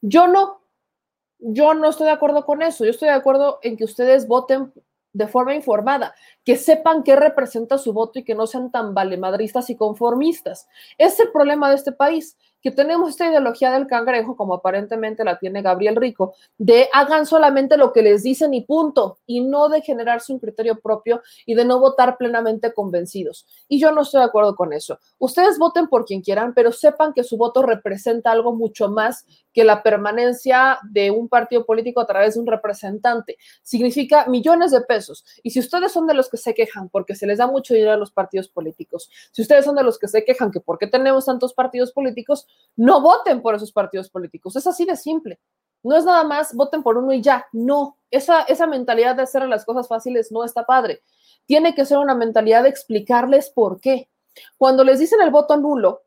Yo no, yo no estoy de acuerdo con eso, yo estoy de acuerdo en que ustedes voten de forma informada, que sepan qué representa su voto y que no sean tan valemadristas y conformistas. Es el problema de este país, que tenemos esta ideología del cangrejo, como aparentemente la tiene Gabriel Rico, de hagan solamente lo que les dicen y punto, y no de generarse un criterio propio y de no votar plenamente convencidos. Y yo no estoy de acuerdo con eso. Ustedes voten por quien quieran, pero sepan que su voto representa algo mucho más que la permanencia de un partido político a través de un representante. Significa millones de pesos. Y si ustedes son de los que se quejan porque se les da mucho dinero a los partidos políticos, si ustedes son de los que se quejan que por qué tenemos tantos partidos políticos, no voten por esos partidos políticos. Es así de simple. No es nada más voten por uno y ya. No, esa, esa mentalidad de hacer las cosas fáciles no está padre. Tiene que ser una mentalidad de explicarles por qué. Cuando les dicen el voto nulo,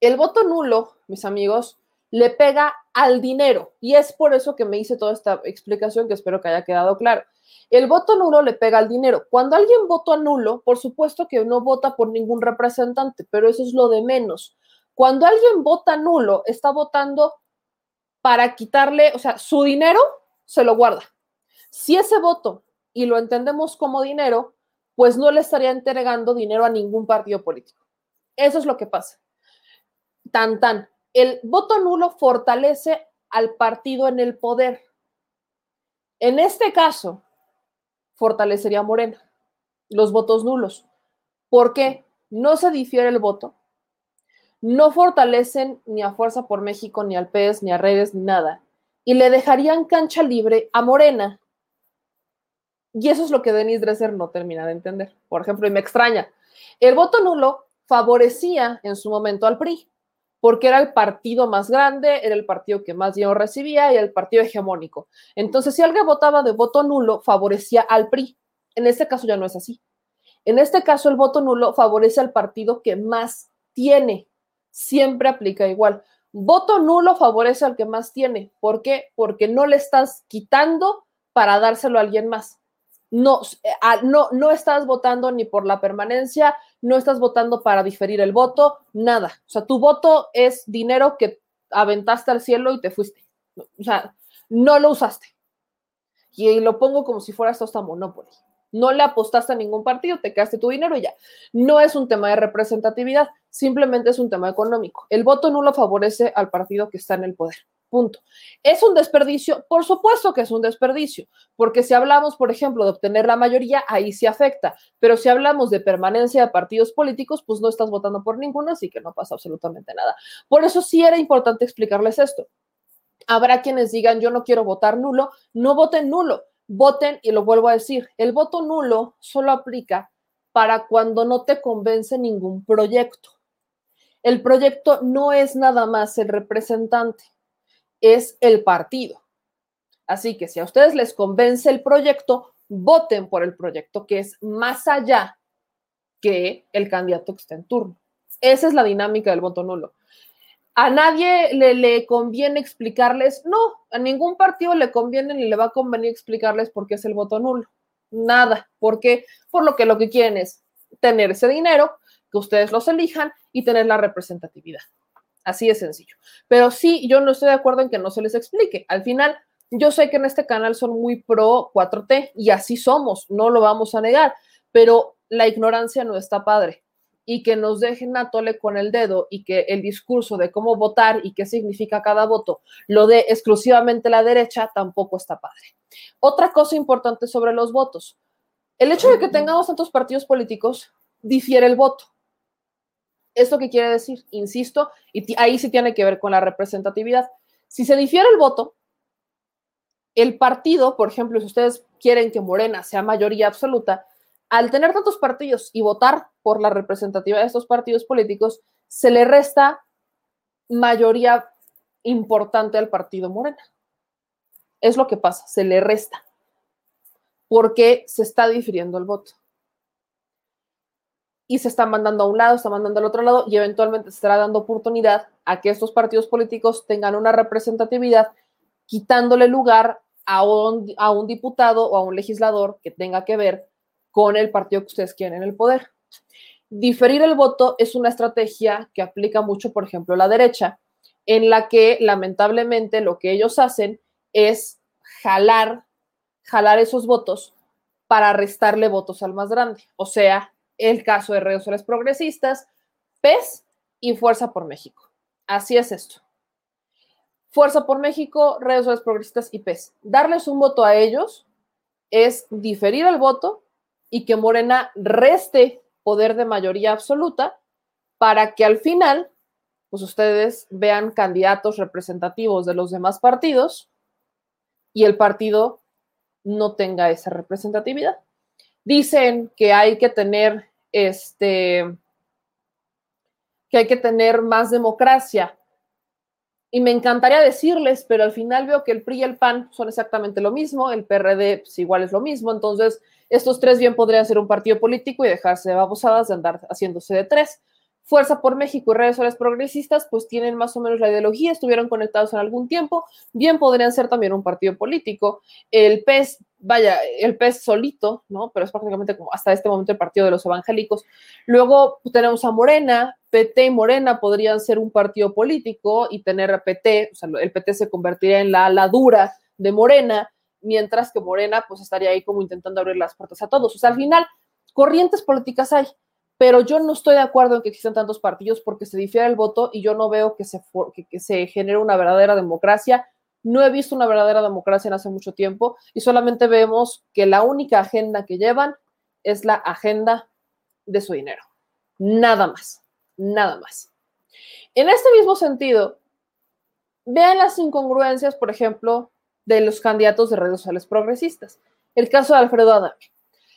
el voto nulo, mis amigos, le pega al dinero. Y es por eso que me hice toda esta explicación que espero que haya quedado claro. El voto nulo le pega al dinero. Cuando alguien vota nulo, por supuesto que no vota por ningún representante, pero eso es lo de menos. Cuando alguien vota nulo, está votando para quitarle, o sea, su dinero se lo guarda. Si ese voto, y lo entendemos como dinero, pues no le estaría entregando dinero a ningún partido político. Eso es lo que pasa. Tan, tan el voto nulo fortalece al partido en el poder. En este caso, fortalecería a Morena, los votos nulos. ¿Por qué? No se difiere el voto, no fortalecen ni a Fuerza por México, ni al PES, ni a Redes, ni nada, y le dejarían cancha libre a Morena. Y eso es lo que Denis Dresser no termina de entender. Por ejemplo, y me extraña, el voto nulo favorecía en su momento al PRI porque era el partido más grande, era el partido que más dinero recibía y el partido hegemónico. Entonces, si alguien votaba de voto nulo, favorecía al PRI. En este caso ya no es así. En este caso, el voto nulo favorece al partido que más tiene. Siempre aplica igual. Voto nulo favorece al que más tiene. ¿Por qué? Porque no le estás quitando para dárselo a alguien más. No, eh, no, no estás votando ni por la permanencia, no estás votando para diferir el voto, nada. O sea, tu voto es dinero que aventaste al cielo y te fuiste. O sea, no lo usaste. Y lo pongo como si fuera esto hasta Monopoly. No le apostaste a ningún partido, te quedaste tu dinero y ya. No es un tema de representatividad, simplemente es un tema económico. El voto nulo favorece al partido que está en el poder. Punto. ¿Es un desperdicio? Por supuesto que es un desperdicio, porque si hablamos, por ejemplo, de obtener la mayoría, ahí sí afecta, pero si hablamos de permanencia de partidos políticos, pues no estás votando por ninguno, así que no pasa absolutamente nada. Por eso sí era importante explicarles esto. Habrá quienes digan, yo no quiero votar nulo, no voten nulo, voten, y lo vuelvo a decir, el voto nulo solo aplica para cuando no te convence ningún proyecto. El proyecto no es nada más el representante es el partido. Así que si a ustedes les convence el proyecto, voten por el proyecto que es más allá que el candidato que está en turno. Esa es la dinámica del voto nulo. A nadie le, le, conviene explicarles, no, a ningún partido le conviene ni le va a convenir explicarles por qué es el voto nulo. Nada. ¿Por qué? Por lo que lo que quieren es tener ese dinero, que ustedes los elijan y tener la representatividad. Así de sencillo. Pero sí, yo no estoy de acuerdo en que no se les explique. Al final, yo sé que en este canal son muy pro 4T y así somos, no lo vamos a negar, pero la ignorancia no está padre. Y que nos dejen a tole con el dedo y que el discurso de cómo votar y qué significa cada voto lo dé exclusivamente la derecha tampoco está padre. Otra cosa importante sobre los votos. El hecho de que tengamos tantos partidos políticos difiere el voto. ¿Esto qué quiere decir? Insisto, y ahí sí tiene que ver con la representatividad. Si se difiere el voto, el partido, por ejemplo, si ustedes quieren que Morena sea mayoría absoluta, al tener tantos partidos y votar por la representatividad de estos partidos políticos, se le resta mayoría importante al partido Morena. Es lo que pasa, se le resta, porque se está difiriendo el voto. Y se está mandando a un lado, está mandando al otro lado, y eventualmente se estará dando oportunidad a que estos partidos políticos tengan una representatividad, quitándole lugar a un, a un diputado o a un legislador que tenga que ver con el partido que ustedes quieren en el poder. Diferir el voto es una estrategia que aplica mucho, por ejemplo, la derecha, en la que lamentablemente lo que ellos hacen es jalar, jalar esos votos para restarle votos al más grande. O sea, el caso de redes sociales progresistas, PES y Fuerza por México. Así es esto. Fuerza por México, redes sociales progresistas y PES. Darles un voto a ellos es diferir el voto y que Morena reste poder de mayoría absoluta para que al final, pues ustedes vean candidatos representativos de los demás partidos y el partido no tenga esa representatividad. Dicen que hay que tener este que hay que tener más democracia. Y me encantaría decirles, pero al final veo que el PRI y el PAN son exactamente lo mismo, el PRD pues, igual es lo mismo, entonces estos tres bien podrían ser un partido político y dejarse de babosadas de andar haciéndose de tres. Fuerza por México y redes sociales progresistas, pues tienen más o menos la ideología, estuvieron conectados en algún tiempo, bien podrían ser también un partido político. El PES, vaya, el PES solito, ¿no? Pero es prácticamente como hasta este momento el partido de los evangélicos. Luego tenemos a Morena, PT y Morena podrían ser un partido político y tener a PT, o sea, el PT se convertiría en la ala dura de Morena, mientras que Morena pues estaría ahí como intentando abrir las puertas a todos. O sea, al final, corrientes políticas hay pero yo no estoy de acuerdo en que existan tantos partidos porque se difiere el voto y yo no veo que se, que, que se genere una verdadera democracia. No he visto una verdadera democracia en hace mucho tiempo y solamente vemos que la única agenda que llevan es la agenda de su dinero. Nada más, nada más. En este mismo sentido, vean las incongruencias, por ejemplo, de los candidatos de redes sociales progresistas. El caso de Alfredo Adame.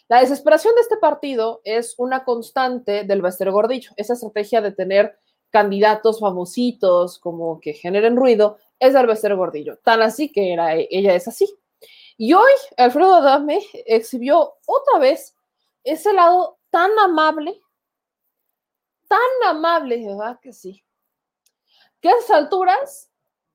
La desesperación de este partido es una constante del Bester Gordillo. Esa estrategia de tener candidatos famositos como que generen ruido es del Bester Gordillo. Tan así que era, ella es así. Y hoy Alfredo Adame exhibió otra vez ese lado tan amable, tan amable, ¿verdad? Que sí. Que a esas alturas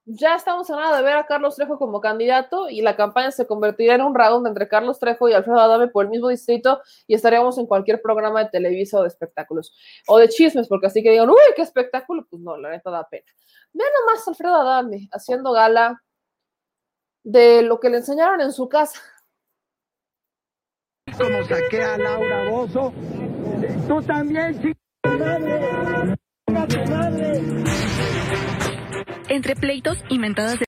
ya estamos a nada de ver a Carlos Trejo como candidato y la campaña se convertirá en un round entre Carlos Trejo y Alfredo Adame por el mismo distrito y estaríamos en cualquier programa de televisa o de espectáculos o de chismes, porque así que digan, uy, qué espectáculo, pues no, la neta da pena. Vean nomás a Alfredo Adame haciendo gala de lo que le enseñaron en su casa. Como saqué a Laura Bozo, tú también, sí. Entre pleitos y mentadas de...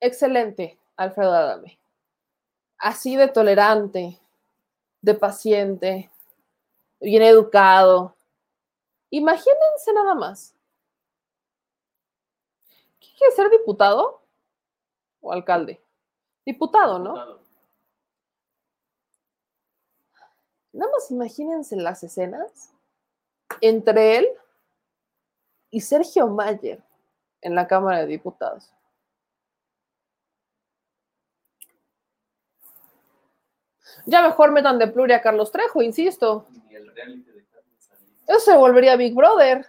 Excelente, Alfredo Adame. Así de tolerante, de paciente, bien educado. Imagínense nada más. ¿Quién quiere ser diputado o alcalde? Diputado, ¿no? Nada más imagínense las escenas entre él y Sergio Mayer en la Cámara de Diputados. Ya mejor metan de pluria a Carlos Trejo, insisto. Eso se volvería Big Brother.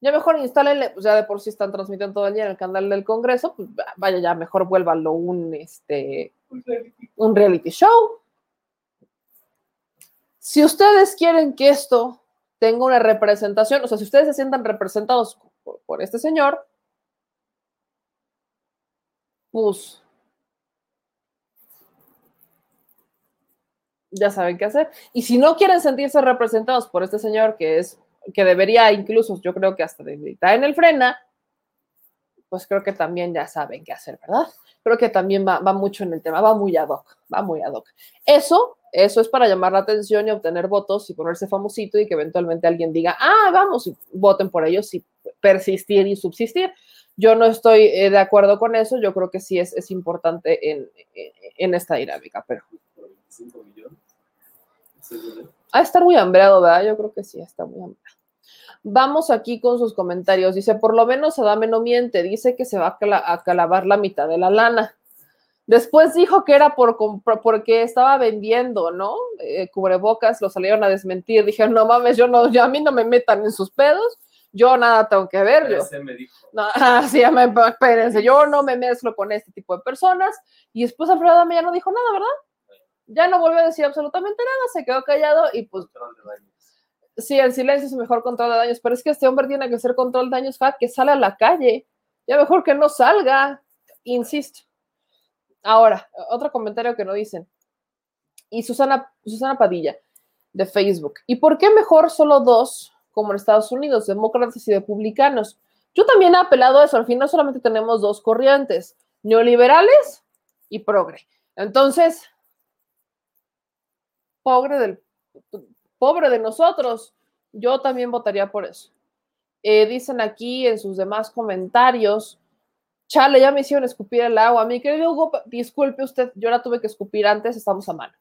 Ya mejor instálenle, pues ya de por sí están transmitiendo todo el día en el canal del Congreso, pues vaya, ya mejor vuélvanlo un, este, un reality show. Si ustedes quieren que esto tenga una representación, o sea, si ustedes se sientan representados por, este señor, pues ya saben qué hacer. Y si no quieren sentirse representados por este señor, que es, que debería incluso, yo creo que hasta de estar en el frena, pues creo que también ya saben qué hacer, ¿verdad? Creo que también va, va, mucho en el tema, va muy ad hoc, va muy ad hoc. Eso, eso es para llamar la atención y obtener votos y ponerse famosito y que eventualmente alguien diga, ah, vamos, y voten por ellos y persistir y subsistir. Yo no estoy eh, de acuerdo con eso, yo creo que sí es, es importante en, en, esta dinámica, pero... De estar muy hambreado, ¿verdad? Yo creo que sí, está muy hambreado. Vamos aquí con sus comentarios. Dice, por lo menos Adame no miente, dice que se va a, a calabar la mitad de la lana. Después dijo que era por porque estaba vendiendo, ¿no? Eh, cubrebocas, lo salieron a desmentir. Dijeron, no mames, yo no, yo a mí no me metan en sus pedos, yo nada tengo que ver. Yo. Ese me dijo. No, sí, ya me- espérense, yo no me mezclo con este tipo de personas. Y después Alfredo Adame ya no dijo nada, ¿verdad? Ya no volvió a decir absolutamente nada, se quedó callado y pues Control de daños. sí, el silencio es el mejor control de daños, pero es que este hombre tiene que ser control de daños, que sale a la calle. Ya mejor que no salga, insisto. Ahora, otro comentario que no dicen. Y Susana, Susana Padilla, de Facebook. ¿Y por qué mejor solo dos, como en Estados Unidos, demócratas y republicanos? Yo también he apelado a eso. Al final solamente tenemos dos corrientes, neoliberales y progre. Entonces, pobre del, pobre de nosotros. Yo también votaría por eso. Eh, dicen aquí en sus demás comentarios, chale, ya me hicieron escupir el agua. Mi querido Hugo, disculpe usted, yo la tuve que escupir antes, estamos a mano.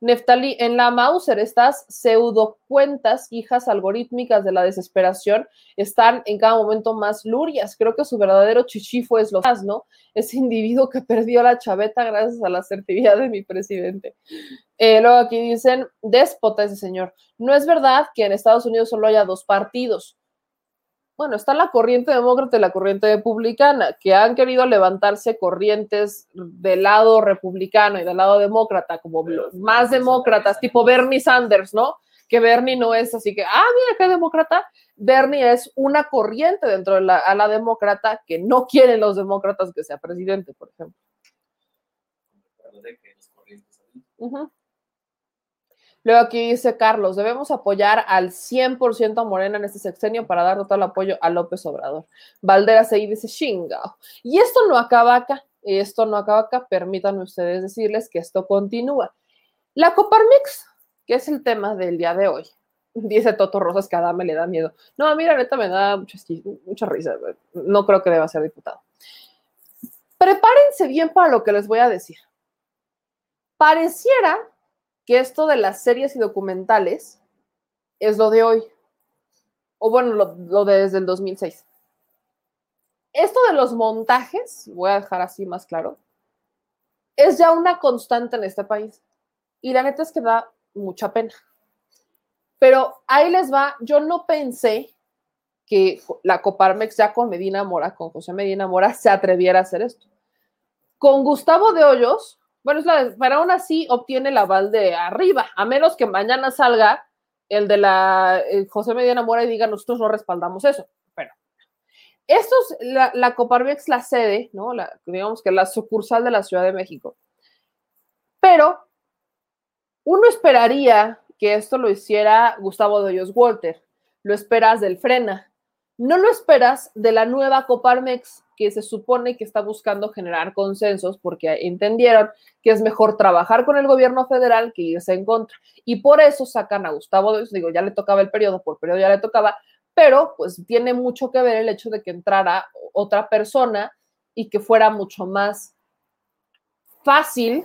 Neftali, en la Mauser, estas pseudo cuentas, hijas algorítmicas de la desesperación, están en cada momento más lurias. Creo que su verdadero chichifo es lo más, ¿no? Ese individuo que perdió la chaveta gracias a la asertividad de mi presidente. Eh, luego aquí dicen, déspota ese señor. No es verdad que en Estados Unidos solo haya dos partidos. Bueno, está la corriente demócrata y la corriente republicana, que han querido levantarse corrientes del lado republicano y del lado demócrata, como Pero más demócratas, tipo. Bernie Sanders, ¿no? Que Bernie no es así que, ah, mira qué demócrata. Bernie es una corriente dentro de la, a la demócrata que no quieren los demócratas que sea presidente, por ejemplo que los corrientes ahí. Ujú. Luego aquí dice Carlos, debemos apoyar al 100% a Morena en este sexenio para dar total apoyo a López Obrador. Valderas ahí dice, chingao. Y esto no acaba acá, esto no acaba acá, permítanme ustedes decirles que esto continúa. La Coparmex, que es el tema del día de hoy, dice Toto Rosas que a Adame le da miedo. No, a mí la me da mucha, mucha risa, no creo que deba ser diputado. Prepárense bien para lo que les voy a decir. Pareciera que esto de las series y documentales es lo de hoy. O bueno, lo, de desde el 2006. Esto de los montajes, voy a dejar así más claro, es ya una constante en este país. Y la neta es que da mucha pena. Pero ahí les va, yo no pensé que la Coparmex ya con Medina Mora, con José Medina Mora, se atreviera a hacer esto. Con Gustavo de Hoyos, bueno, pero aún así obtiene el aval de arriba, a menos que mañana salga el de la eh, José Medina Mora y diga nosotros no respaldamos eso. Pero esto es la, la Coparmex, la sede, ¿no? Digamos que la sucursal de la Ciudad de México. Pero uno esperaría que esto lo hiciera Gustavo de Hoyos Walter, lo esperas del Frena, no lo esperas de la nueva Coparmex, que se supone que está buscando generar consensos porque entendieron que es mejor trabajar con el gobierno federal que irse en contra. Y por eso sacan a Gustavo, digo, ya le tocaba el periodo, por periodo ya le tocaba, pero pues tiene mucho que ver el hecho de que entrara otra persona y que fuera mucho más fácil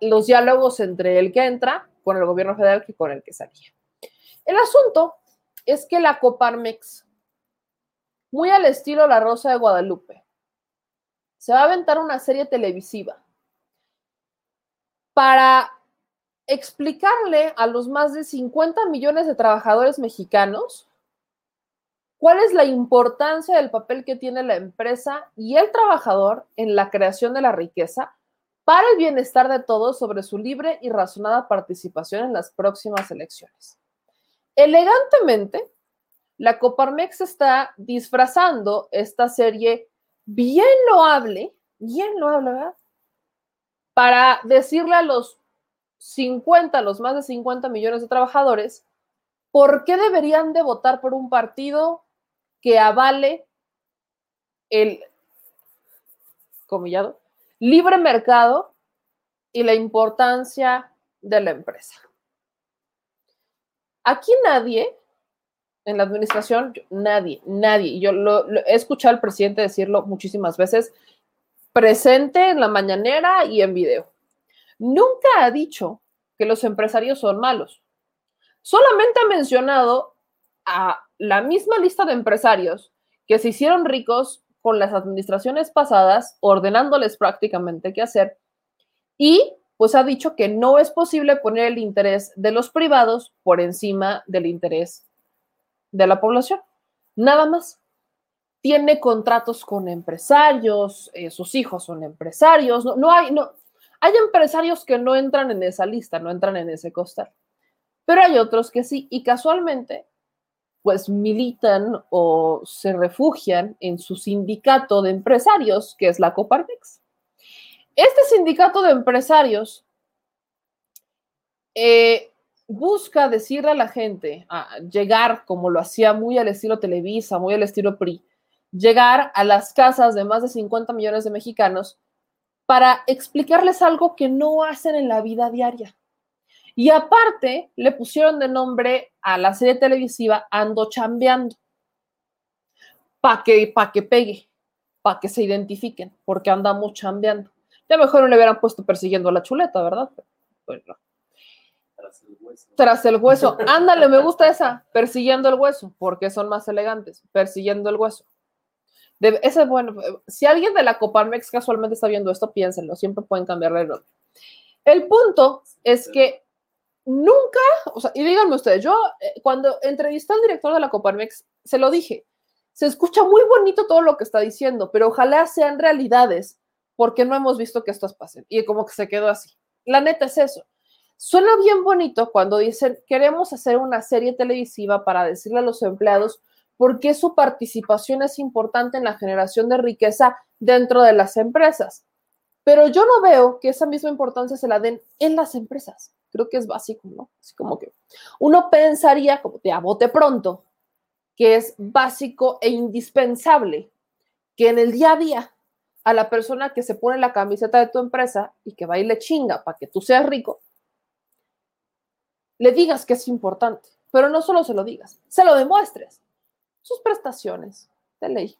los diálogos entre el que entra con el gobierno federal que con el que salía. El asunto es que la Coparmex, muy al estilo La Rosa de Guadalupe, se va a aventar una serie televisiva para explicarle a los más de 50 millones de trabajadores mexicanos cuál es la importancia del papel que tiene la empresa y el trabajador en la creación de la riqueza para el bienestar de todos sobre su libre y razonada participación en las próximas elecciones. Elegantemente, la Coparmex está disfrazando esta serie bien loable, bien loable, ¿verdad? Para decirle a los 50, los más de 50 millones de trabajadores, por qué deberían de votar por un partido que avale el comillado libre mercado y la importancia de la empresa. Aquí nadie En la administración, nadie, nadie. Yo lo- he escuchado al presidente decirlo muchísimas veces, presente en la mañanera y en video. Nunca ha dicho que los empresarios son malos. Solamente ha mencionado a la misma lista de empresarios que se hicieron ricos con las administraciones pasadas, ordenándoles prácticamente qué hacer, y pues ha dicho que no es posible poner el interés de los privados por encima del interés de la población. Nada más. Tiene contratos con empresarios, eh, sus hijos son empresarios, no, no hay, no, hay empresarios que no entran en esa lista, no entran en ese costal, pero hay otros que sí, y casualmente, pues militan o se refugian en su sindicato de empresarios, que es la Coparmex. Este sindicato de empresarios eh, busca decirle a la gente, a llegar como lo hacía muy al estilo Televisa, muy al estilo PRI, llegar a las casas de más de 50 millones de mexicanos para explicarles algo que no hacen en la vida diaria. Y aparte, le pusieron de nombre a la serie televisiva Ando Chambeando, para que, pa que pegue, para que se identifiquen, porque andamos chambeando. Ya mejor no le hubieran puesto persiguiendo a la chuleta, ¿verdad? Pues no. Tras el hueso. Tras el hueso. Ándale, me gusta esa. Persiguiendo el hueso, porque son más elegantes. Persiguiendo el hueso. Ese, bueno, si alguien de la Coparmex casualmente está viendo esto, piénsenlo. Siempre pueden cambiarle el nombre. El punto es que nunca, o sea, y díganme ustedes, yo eh, cuando entrevisté al director de la Coparmex, se lo dije, se escucha muy bonito todo lo que está diciendo, pero ojalá sean realidades, porque no hemos visto que estas pasen. Y como que se quedó así. La neta es eso. Suena bien bonito cuando dicen, queremos hacer una serie televisiva para decirle a los empleados por qué su participación es importante en la generación de riqueza dentro de las empresas. Pero yo no veo que esa misma importancia se la den en las empresas. Creo que es básico, ¿no? Así como que uno pensaría, como de a bote pronto, que es básico e indispensable que en el día a día a la persona que se pone la camiseta de tu empresa y que va y le chinga para que tú seas rico, le digas que es importante, pero no solo se lo digas, se lo demuestres. Sus prestaciones de ley,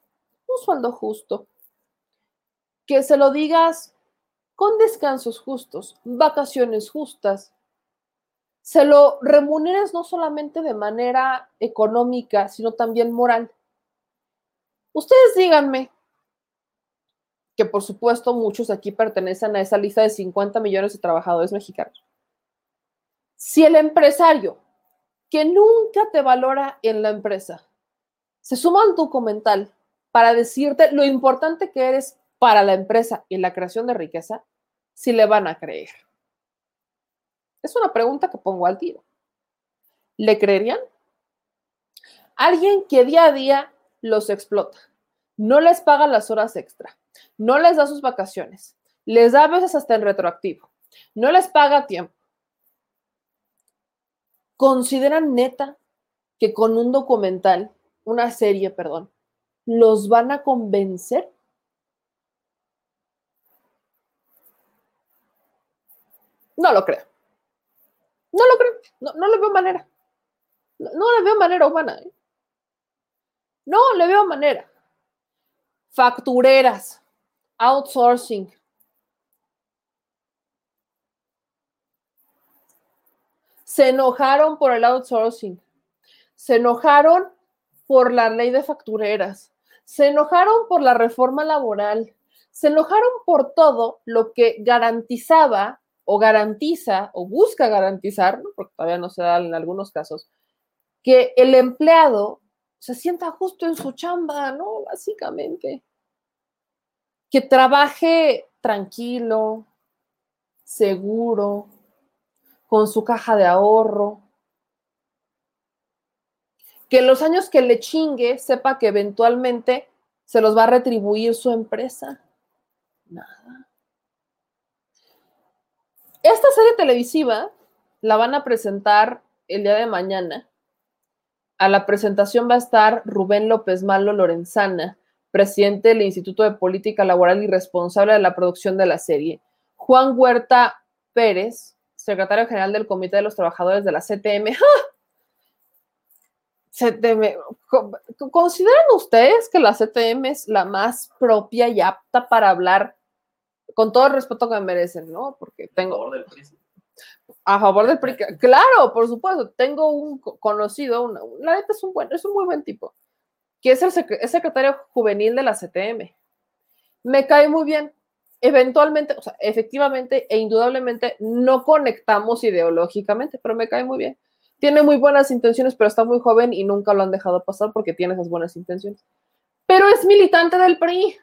un sueldo justo, que se lo digas con descansos justos, vacaciones justas, se lo remuneres no solamente de manera económica, sino también moral. Ustedes díganme, que por supuesto muchos aquí pertenecen a esa lista de 50 millones de trabajadores mexicanos. Si el empresario que nunca te valora en la empresa se suma al documental para decirte lo importante que eres para la empresa y la creación de riqueza, si le van a creer. Es una pregunta que pongo al tiro. ¿Le creerían? Alguien que día a día los explota, no les paga las horas extra, no les da sus vacaciones, les da a veces hasta el retroactivo, no les paga tiempo. ¿Consideran neta que con un documental, una serie, perdón, los van a convencer? No lo creo. No lo creo. No, no le veo manera. No, no le veo manera humana. ¿eh? No le veo manera. Factureras, outsourcing. Se enojaron por el outsourcing. Se enojaron por la ley de factureras. Se enojaron por la reforma laboral. Se enojaron por todo lo que garantizaba o garantiza o busca garantizar, porque todavía no se da en algunos casos, que el empleado se sienta justo en su chamba, ¿no? Básicamente. Que trabaje tranquilo, seguro, con su caja de ahorro. Que los años que le chingue sepa que eventualmente se los va a retribuir su empresa. Nada. Esta serie televisiva la van a presentar el día de mañana. A la presentación va a estar Rubén López Malo Lorenzana, presidente del Instituto de Política Laboral y responsable de la producción de la serie. Juan Huerta Pérez, secretario general del Comité de los Trabajadores de la CTM. ¡Ja! CTM, co- ¿consideran ustedes que la CTM es la más propia y apta para hablar con todo el respeto que me merecen, ¿no? Porque tengo favor del PRI. a favor del PRI. Claro, por supuesto. Tengo un co- conocido, una- la neta es un buen, es un muy buen tipo, que es el sec- es secretario juvenil de la CTM. Me cae muy bien. Eventualmente, o sea, efectivamente e indudablemente no conectamos ideológicamente, pero me cae muy bien. Tiene muy buenas intenciones, pero está muy joven y nunca lo han dejado pasar porque tiene esas buenas intenciones. Pero es militante del PRI.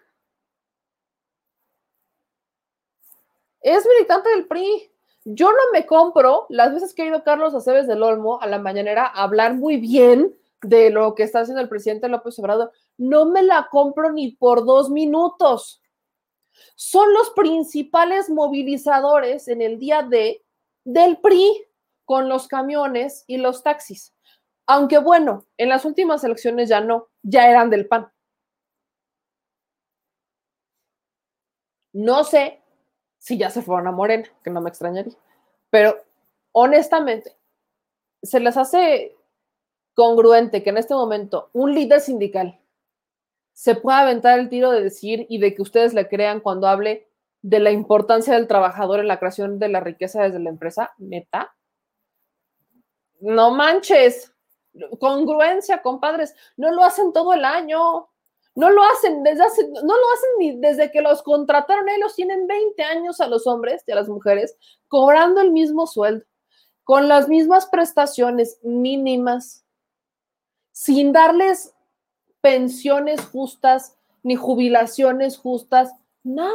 Es militante del PRI. Yo no me compro las veces que ha ido Carlos Aceves del Olmo a la mañanera a hablar muy bien de lo que está haciendo el presidente López Obrador. No me la compro ni por dos minutos. Son los principales movilizadores en el día de del PRI con los camiones y los taxis. Aunque bueno, en las últimas elecciones ya no, ya eran del PAN. No sé si ya se fueron a Morena, que no me extrañaría. Pero honestamente, se les hace congruente que en este momento un líder sindical se pueda aventar el tiro de decir y de que ustedes le crean cuando hable de la importancia del trabajador en la creación de la riqueza desde la empresa, neta. No manches, congruencia, compadres, no lo hacen todo el año. No lo hacen desde hace, no lo hacen ni desde que los contrataron, ellos tienen 20 años a los hombres y a las mujeres cobrando el mismo sueldo, con las mismas prestaciones mínimas, sin darles pensiones justas ni jubilaciones justas, nada.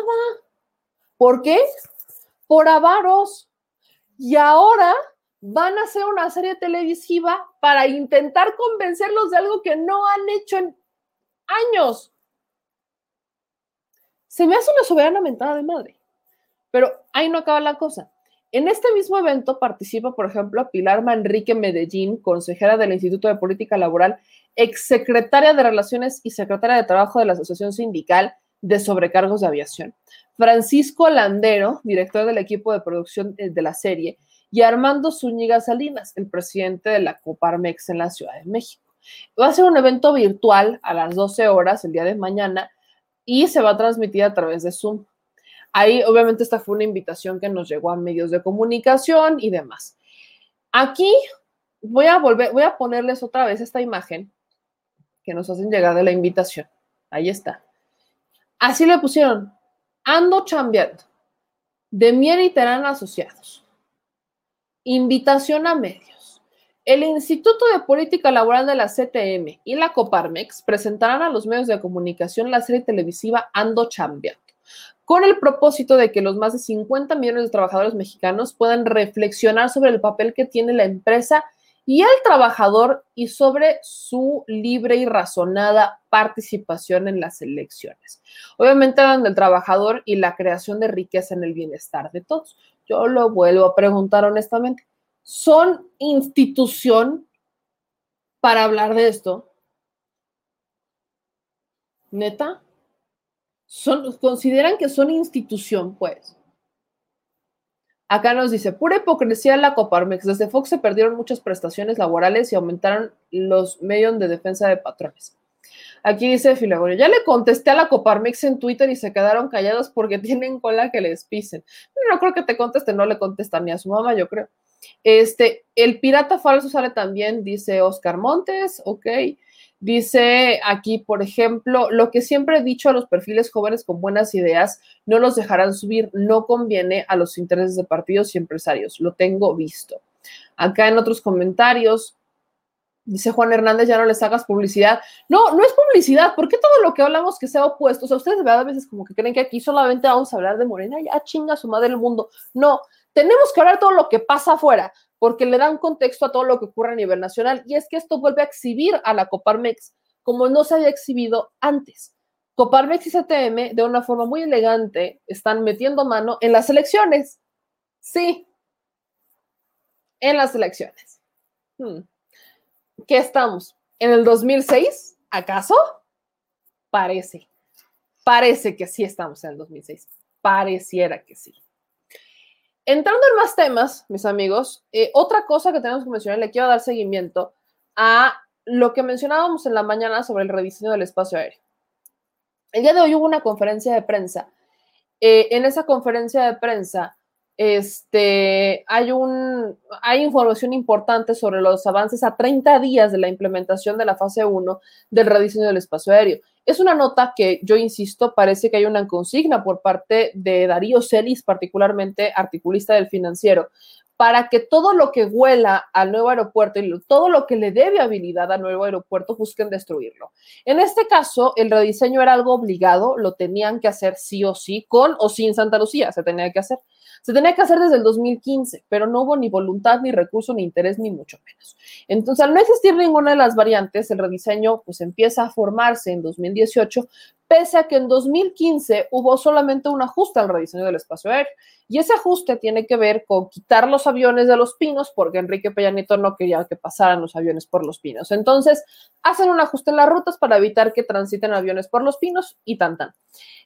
¿Por qué? Por avaros. Y ahora van a hacer una serie televisiva para intentar convencerlos de algo que no han hecho en años. Se me hace una soberana mentada de madre. Pero ahí no acaba la cosa. En este mismo evento participa, por ejemplo, Pilar Manrique Medellín, consejera del Instituto de Política Laboral, exsecretaria de Relaciones y secretaria de Trabajo de la Asociación Sindical de Sobrecargos de Aviación. Francisco Landero, director del equipo de producción de la serie, y Armando Zúñiga Salinas, el presidente de la Coparmex en la Ciudad de México. Va a ser un evento virtual a las 12 horas el día de mañana y se va a transmitir a través de Zoom. Ahí, obviamente, esta fue una invitación que nos llegó a medios de comunicación y demás. Aquí voy a volver, voy a ponerles otra vez esta imagen que nos hacen llegar de la invitación. Ahí está. Así le pusieron, ando chambeando, de Mier y Terán Asociados. Invitación a medios. El Instituto de Política Laboral de la CTM y la Coparmex presentarán a los medios de comunicación la serie televisiva Ando Chambeando, con el propósito de que los más de 50 millones de trabajadores mexicanos puedan reflexionar sobre el papel que tiene la empresa y el trabajador y sobre su libre y razonada participación en las elecciones. Obviamente hablan del trabajador y la creación de riqueza en el bienestar de todos. Yo lo vuelvo a preguntar honestamente. ¿Son institución para hablar de esto? ¿Neta? Son, ¿Consideran que son institución, pues? Acá nos dice, pura hipocresía la Coparmex. Desde Fox se perdieron muchas prestaciones laborales y aumentaron los medios de defensa de patrones. Aquí dice Filagorio, ya le contesté a la Coparmex en Twitter y se quedaron callados porque tienen cola que les pisen. No creo que te conteste, no le contesta ni a su mamá, yo creo. Este, el pirata falso sale también, dice Oscar Montes, ok. Dice aquí, por ejemplo, lo que siempre he dicho a los perfiles jóvenes con buenas ideas, no los dejarán subir, no conviene a los intereses de partidos y empresarios, lo tengo visto. Acá en otros comentarios, dice Juan Hernández, ya no les hagas publicidad. No, no es publicidad, ¿por qué todo lo que hablamos que sea opuesto? O sea, ustedes de a veces como que creen que aquí solamente vamos a hablar de Morena, ya chinga su madre el mundo. No, tenemos que hablar todo lo que pasa afuera, porque le da un contexto a todo lo que ocurre a nivel nacional. Y es que esto vuelve a exhibir a la Coparmex como no se había exhibido antes. Coparmex y CTM, de una forma muy elegante, están metiendo mano en las elecciones. Sí, en las elecciones. Hmm. ¿Qué estamos? ¿En el 2006? ¿Acaso? Parece. Parece que sí estamos en el 2006. Pareciera que sí. Entrando en más temas, mis amigos, eh, otra cosa que tenemos que mencionar, le quiero dar seguimiento a lo que mencionábamos en la mañana sobre el rediseño del espacio aéreo. El día de hoy hubo una conferencia de prensa. Eh, en esa conferencia de prensa este, hay, un, hay información importante sobre los avances a 30 días de la implementación de la fase 1 del rediseño del espacio aéreo. Es una nota que, yo insisto, parece que hay una consigna por parte de Darío Celis, particularmente articulista del financiero, para que todo lo que huela al nuevo aeropuerto y todo lo que le dé viabilidad al nuevo aeropuerto busquen destruirlo. En este caso, el rediseño era algo obligado, lo tenían que hacer sí o sí, con o sin Santa Lucía, se tenía que hacer. Se tenía que hacer desde el 2015, pero no hubo ni voluntad, ni recurso, ni interés, ni mucho menos. Entonces, al no existir ninguna de las variantes, el rediseño pues empieza a formarse en 2018, pese a que en 2015 hubo solamente un ajuste al rediseño del espacio aéreo. Y ese ajuste tiene que ver con quitar los aviones de los pinos, porque Enrique Peña no quería que pasaran los aviones por los pinos. Entonces, hacen un ajuste en las rutas para evitar que transiten aviones por los pinos y tan tan.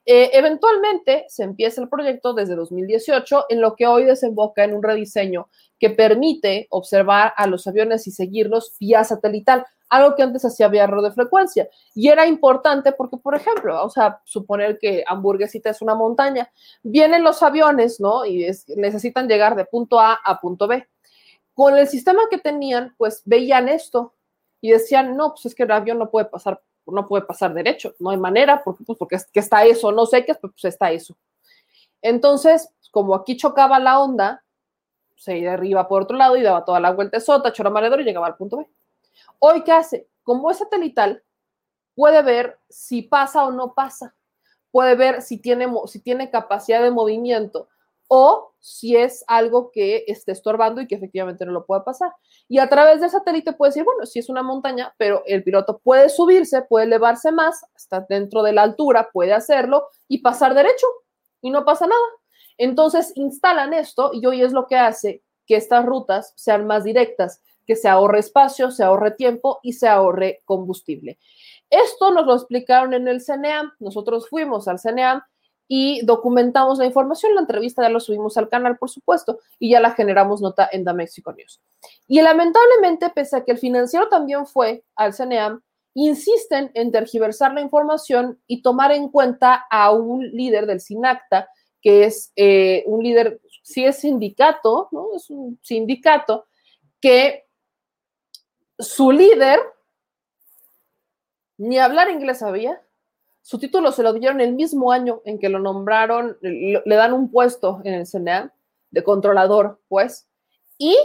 Eh, eventualmente se empieza el proyecto desde 2018, en lo que hoy desemboca en un rediseño que permite observar a los aviones y seguirlos vía satelital algo que antes hacía vía de frecuencia. Y era importante porque, por ejemplo, vamos a suponer que Hamburguesita es una montaña, vienen los aviones, ¿no? Y necesitan llegar de punto A a punto B. Con el sistema que tenían, pues veían esto y decían, no, pues es que el avión no puede pasar, no puede pasar derecho, no hay manera, porque, pues, porque que está eso, no sé qué es, pues está eso. Entonces, como aquí chocaba la onda, se iba arriba por otro lado y daba toda la vuelta sota, choro maledor y llegaba al punto B. Hoy, ¿qué hace? Como es satelital, puede ver si pasa o no pasa, puede ver si tiene, si tiene capacidad de movimiento o si es algo que esté estorbando y que efectivamente no lo puede pasar. Y a través del satélite puede decir, bueno, si es una montaña, pero el piloto puede subirse, puede elevarse más, hasta dentro de la altura, puede hacerlo y pasar derecho y no pasa nada. Entonces instalan esto y hoy es lo que hace que estas rutas sean más directas que se ahorre espacio, se ahorre tiempo y se ahorre combustible. Esto nos lo explicaron en el CNEAM. Nosotros fuimos al CNEAM y documentamos la información. La entrevista ya lo subimos al canal, por supuesto, y ya la generamos nota en The Mexico News. Y lamentablemente, pese a que el financiero también fue al CNEAM, insisten en tergiversar la información y tomar en cuenta a un líder del SINACTA, que es eh, un líder, sí es sindicato, ¿no? Es un sindicato que su líder ni hablar inglés sabía. Su título se lo dieron el mismo año en que lo nombraron, le dan un puesto en el CNA de controlador, pues, y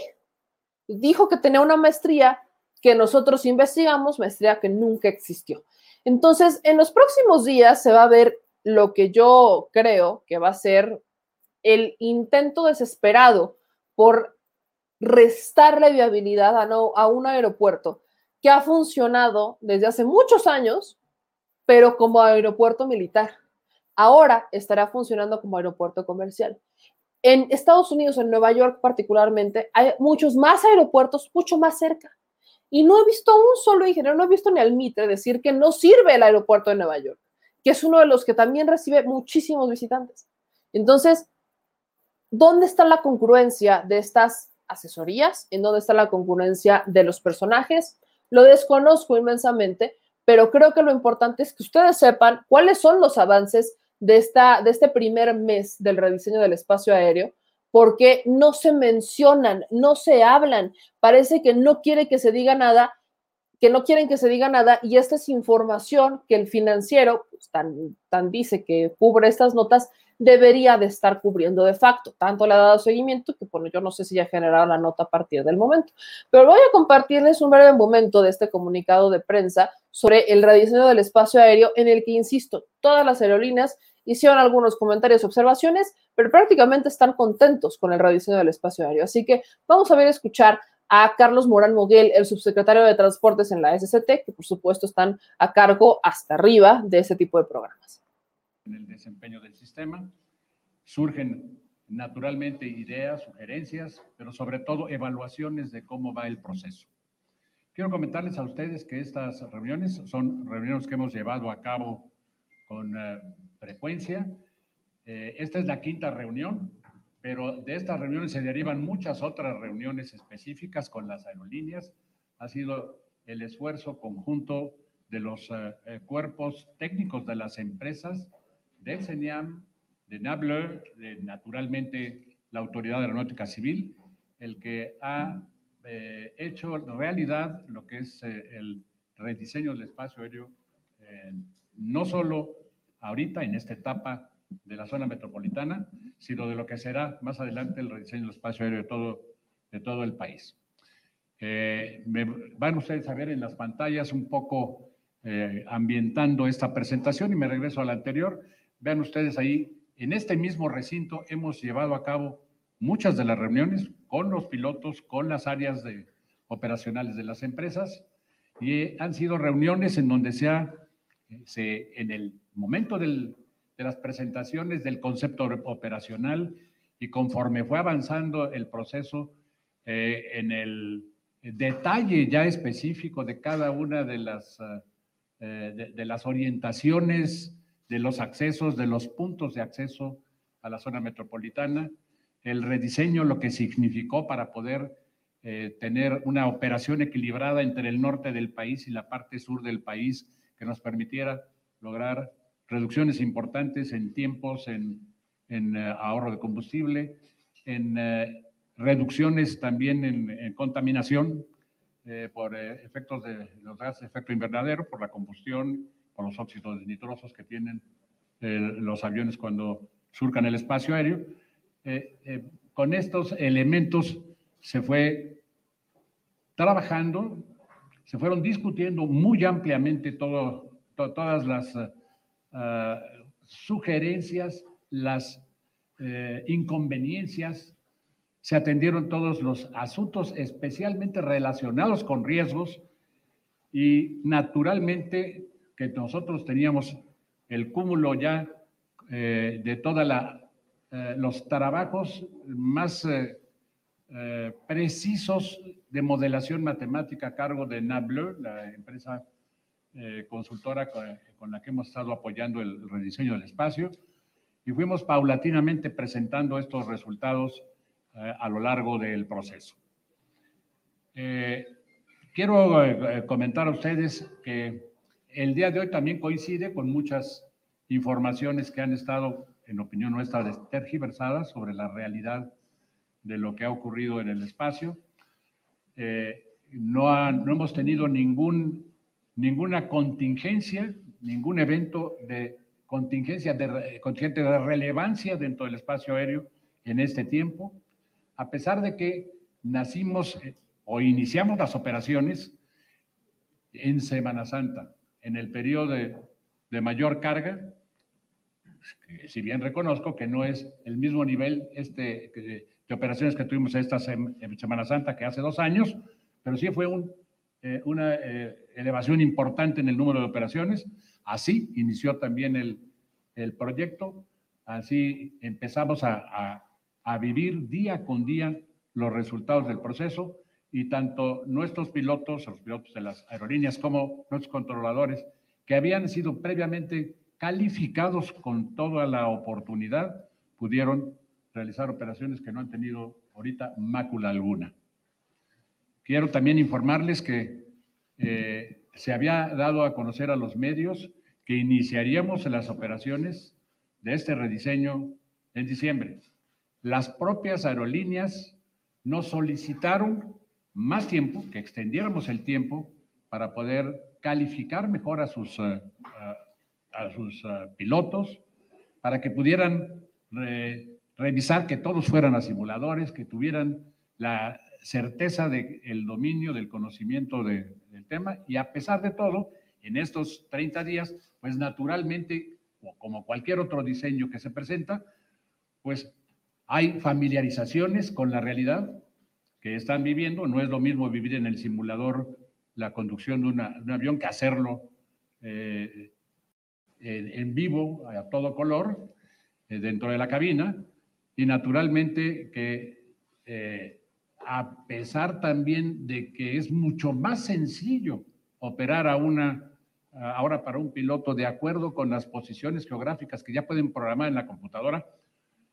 dijo que tenía una maestría que nosotros investigamos, maestría que nunca existió. Entonces, en los próximos días se va a ver lo que yo creo que va a ser el intento desesperado por restarle viabilidad a, un aeropuerto que ha funcionado desde hace muchos años, pero como aeropuerto militar. Ahora estará funcionando como aeropuerto comercial. En Estados Unidos, en Nueva York particularmente, hay muchos más aeropuertos mucho más cerca. Y no he visto un solo ingeniero, no he visto ni al MITRE decir que no sirve el aeropuerto de Nueva York, que es uno de los que también recibe muchísimos visitantes. Entonces, ¿dónde está la congruencia de estas asesorías, en dónde está la concurrencia de los personajes. Lo desconozco inmensamente, pero creo que lo importante es que ustedes sepan cuáles son los avances de, esta, de este primer mes del rediseño del espacio aéreo, porque no se mencionan, no se hablan, parece que no quiere que se diga nada, que no quieren que se diga nada, y esta es información que el financiero, pues, tan, tan dice que cubre estas notas, debería de estar cubriendo de facto. Tanto le ha dado seguimiento que, bueno, yo no sé si ya generaron la nota a partir del momento. Pero voy a compartirles un breve momento de este comunicado de prensa sobre el rediseño del espacio aéreo en el que, insisto, todas las aerolíneas hicieron algunos comentarios, observaciones, pero prácticamente están contentos con el rediseño del espacio aéreo. Así que vamos a ver, escuchar a Carlos Morán Moguel, el subsecretario de Transportes en la SCT, que por supuesto están a cargo hasta arriba de ese tipo de programas en el desempeño del sistema. Surgen naturalmente ideas, sugerencias, pero sobre todo evaluaciones de cómo va el proceso. Quiero comentarles a ustedes que estas reuniones son reuniones que hemos llevado a cabo con eh, frecuencia. Eh, esta es la quinta reunión, pero de estas reuniones se derivan muchas otras reuniones específicas con las aerolíneas. Ha sido el esfuerzo conjunto de los eh, eh, cuerpos técnicos de las empresas, del CENIAM, de NABLE, de, naturalmente la Autoridad Aeronáutica Civil, el que ha eh, hecho realidad lo que es eh, el rediseño del espacio aéreo, eh, no solo ahorita en esta etapa de la zona metropolitana, sino de lo que será más adelante el rediseño del espacio aéreo de todo, de todo el país. Eh, me van ustedes a ver en las pantallas un poco eh, ambientando esta presentación y me regreso a la anterior. Vean ustedes ahí, en este mismo recinto hemos llevado a cabo muchas de las reuniones con los pilotos, con las áreas de, operacionales de las empresas y han sido reuniones en donde se ha, se, en el momento del, de las presentaciones del concepto operacional y conforme fue avanzando el proceso eh, en el detalle ya específico de cada una de las, eh, de, de las orientaciones, de los accesos, de los puntos de acceso a la zona metropolitana, el rediseño, lo que significó para poder eh, tener una operación equilibrada entre el norte del país y la parte sur del país que nos permitiera lograr reducciones importantes en tiempos, en, uh, ahorro de combustible, en uh, reducciones también en, contaminación eh, por eh, efectos de los gases de efecto invernadero, por la combustión, por los óxidos nitrosos que tienen eh, los aviones cuando surcan el espacio aéreo. con estos elementos se fue trabajando, se fueron discutiendo muy ampliamente todas las uh, sugerencias, las uh, inconveniencias, se atendieron todos los asuntos especialmente relacionados con riesgos y naturalmente que nosotros teníamos el cúmulo ya eh, de toda la eh, los trabajos más eh, eh, precisos de modelación matemática a cargo de NABLE, la empresa eh, consultora con, la que hemos estado apoyando el rediseño del espacio, y fuimos paulatinamente presentando estos resultados eh, a lo largo del proceso. Eh, quiero comentar a ustedes que el día de hoy también coincide con muchas informaciones que han estado, en opinión nuestra, tergiversadas sobre la realidad de lo que ha ocurrido en el espacio. No, ha, no, hemos tenido ningún, ninguna contingencia, ningún evento de contingencia de, contingente de relevancia dentro del espacio aéreo en este tiempo, a pesar de que nacimos eh, o iniciamos las operaciones en Semana Santa, en el periodo de, de mayor carga, si bien reconozco que no es el mismo nivel este, de operaciones que tuvimos esta Semana Santa que hace dos años, pero sí fue un, eh, una eh, elevación importante en el número de operaciones. Así inició también el, el proyecto, así empezamos a, a, a, vivir día con día los resultados del proceso y tanto nuestros pilotos, los pilotos de las aerolíneas, como nuestros controladores, que habían sido previamente calificados con toda la oportunidad, pudieron realizar operaciones que no han tenido ahorita mácula alguna. Quiero también informarles que eh, se había dado a conocer a los medios que iniciaríamos las operaciones de este rediseño en diciembre. Las propias aerolíneas nos solicitaron más tiempo, que extendiéramos el tiempo para poder calificar mejor a sus, uh, a sus uh, pilotos, para que pudieran eh, revisar que todos fueran a simuladores, que tuvieran la certeza del de dominio, del conocimiento de, del tema, y a pesar de todo, en estos 30 días, pues naturalmente, como cualquier otro diseño que se presenta, pues hay familiarizaciones con la realidad que están viviendo. No es lo mismo vivir en el simulador la conducción de, un avión que hacerlo eh, en, en, vivo, a todo color, eh, dentro de la cabina y naturalmente que eh, a pesar también de que es mucho más sencillo operar a una, ahora para un piloto de acuerdo con las posiciones geográficas que ya pueden programar en la computadora,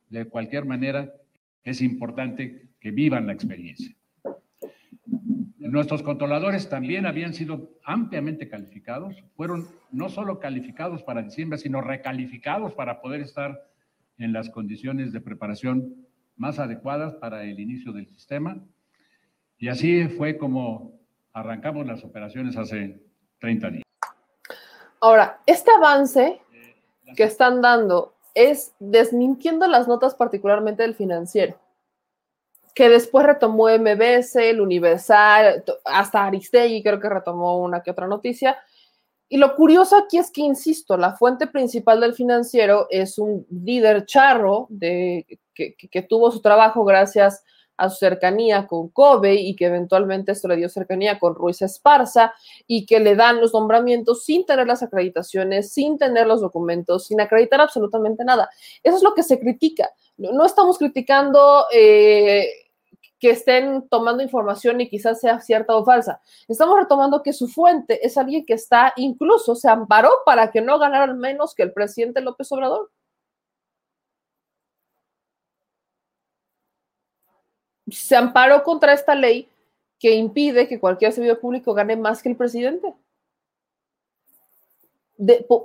de cualquier manera es importante que vivan la experiencia. Nuestros controladores también habían sido ampliamente calificados, fueron no solo calificados para diciembre, sino recalificados para poder estar en las condiciones de preparación más adecuadas para el inicio del sistema. Y así fue como arrancamos las operaciones hace 30 días. Ahora, este avance que están dando es desmintiendo las notas particularmente del financiero, que después retomó MBS, el Universal, hasta Aristegui creo que retomó una que otra noticia. Y lo curioso aquí es que, insisto, la fuente principal del financiero es un líder charro de, que, tuvo su trabajo gracias a su cercanía con Kobe y que eventualmente esto le dio cercanía con Ruiz Esparza y que le dan los nombramientos sin tener las acreditaciones, sin tener los documentos, sin acreditar absolutamente nada. Eso es lo que se critica. No, no estamos criticando eh, que estén tomando información y quizás sea cierta o falsa. Estamos retomando que su fuente es alguien que está, incluso se amparó para que no ganaran menos que el presidente López Obrador. se amparó contra esta ley que impide que cualquier servidor público gane más que el presidente.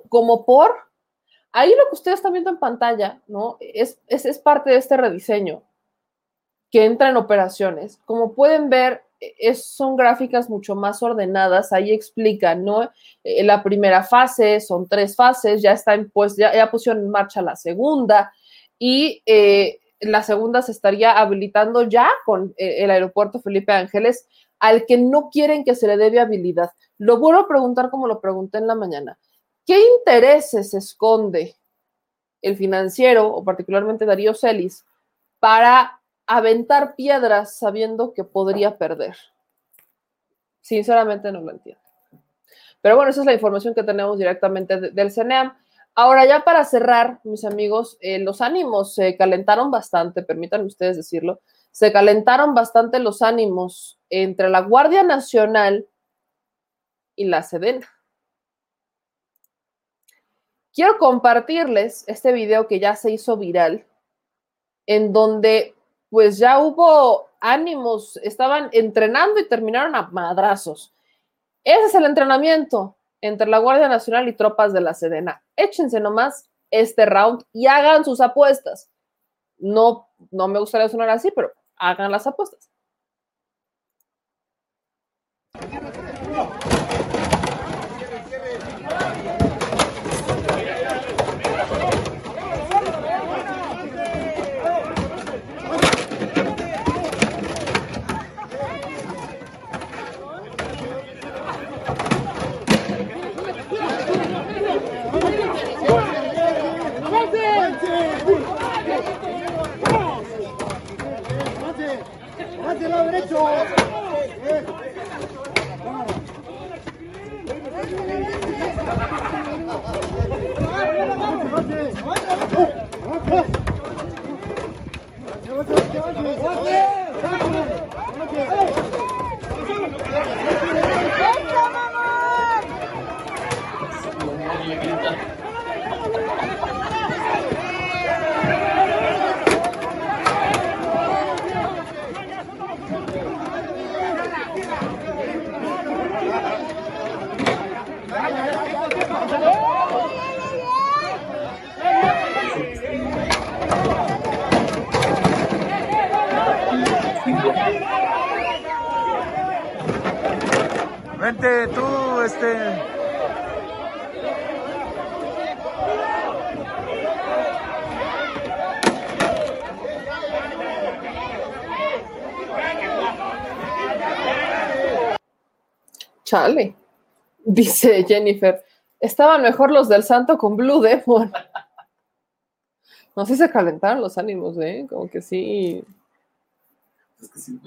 Como por, ahí lo que ustedes están viendo en pantalla, ¿no? Es, es, es, parte de este rediseño que entra en operaciones. Como pueden ver, es, son gráficas mucho más ordenadas, ahí explican, ¿no? Eh, la primera fase, son tres fases, ya está en, pues, ya, ya pusieron en marcha la segunda y la segunda se estaría habilitando ya con el aeropuerto Felipe Ángeles, al que no quieren que se le dé viabilidad. Lo vuelvo a preguntar como lo pregunté en la mañana. ¿Qué intereses esconde el financiero, o particularmente Darío Celis, para aventar piedras sabiendo que podría perder? Sinceramente no lo entiendo. Pero bueno, esa es la información que tenemos directamente de, del CENEAM. Ahora ya para cerrar, mis amigos, eh, los ánimos se calentaron bastante, permítanme ustedes decirlo, se calentaron bastante los ánimos entre la Guardia Nacional y la Sedena. Quiero compartirles este video que ya se hizo viral, en donde pues ya hubo ánimos, estaban entrenando y terminaron a madrazos. Ese es el entrenamiento entre la Guardia Nacional y tropas de la Sedena. Échense nomás este round y hagan sus apuestas. No, no me gustaría sonar así, pero hagan las apuestas. del lado derecho. Eh. Tú, este. Chale, dice Jennifer. Estaban mejor los del santo con Blue Demon. No sé si se calentaron los ánimos, ¿eh? Como que sí. Es que sí.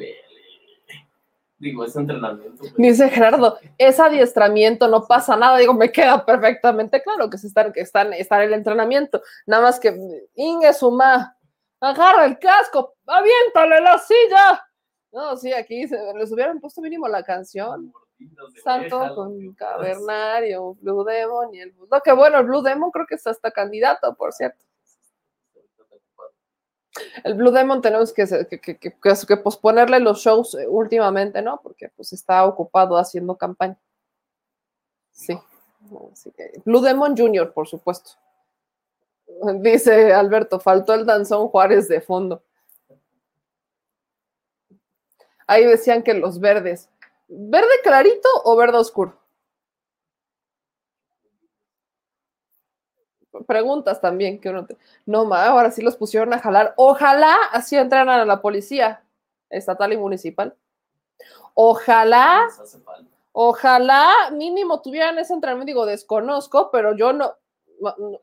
Digo, es entrenamiento. pero- Dice Gerardo, es adiestramiento, no pasa nada. Digo, me queda perfectamente claro que se están, que están, está en el entrenamiento. Nada más que Inge Suma, agarra el casco, aviéntale la silla. No, sí, aquí se, les hubieran puesto mínimo la canción. Santo con Cavernario, Blue Demon y el No, que bueno, el Blue Demon creo que es hasta candidato, por cierto. El Blue Demon tenemos que, que, posponerle los shows eh, últimamente, ¿no? Porque pues está ocupado haciendo campaña. Sí. Así que, Blue Demon Jr., por supuesto. Dice Alberto, faltó el danzón Juárez de fondo. Ahí decían que los verdes. ¿Verde clarito o verde oscuro? Preguntas también que uno te... No, ma, ahora sí los pusieron a jalar. Ojalá así entraran a la policía estatal y municipal. Ojalá, ojalá mínimo tuvieran ese entrenamiento. Digo, desconozco, pero yo no, no, no.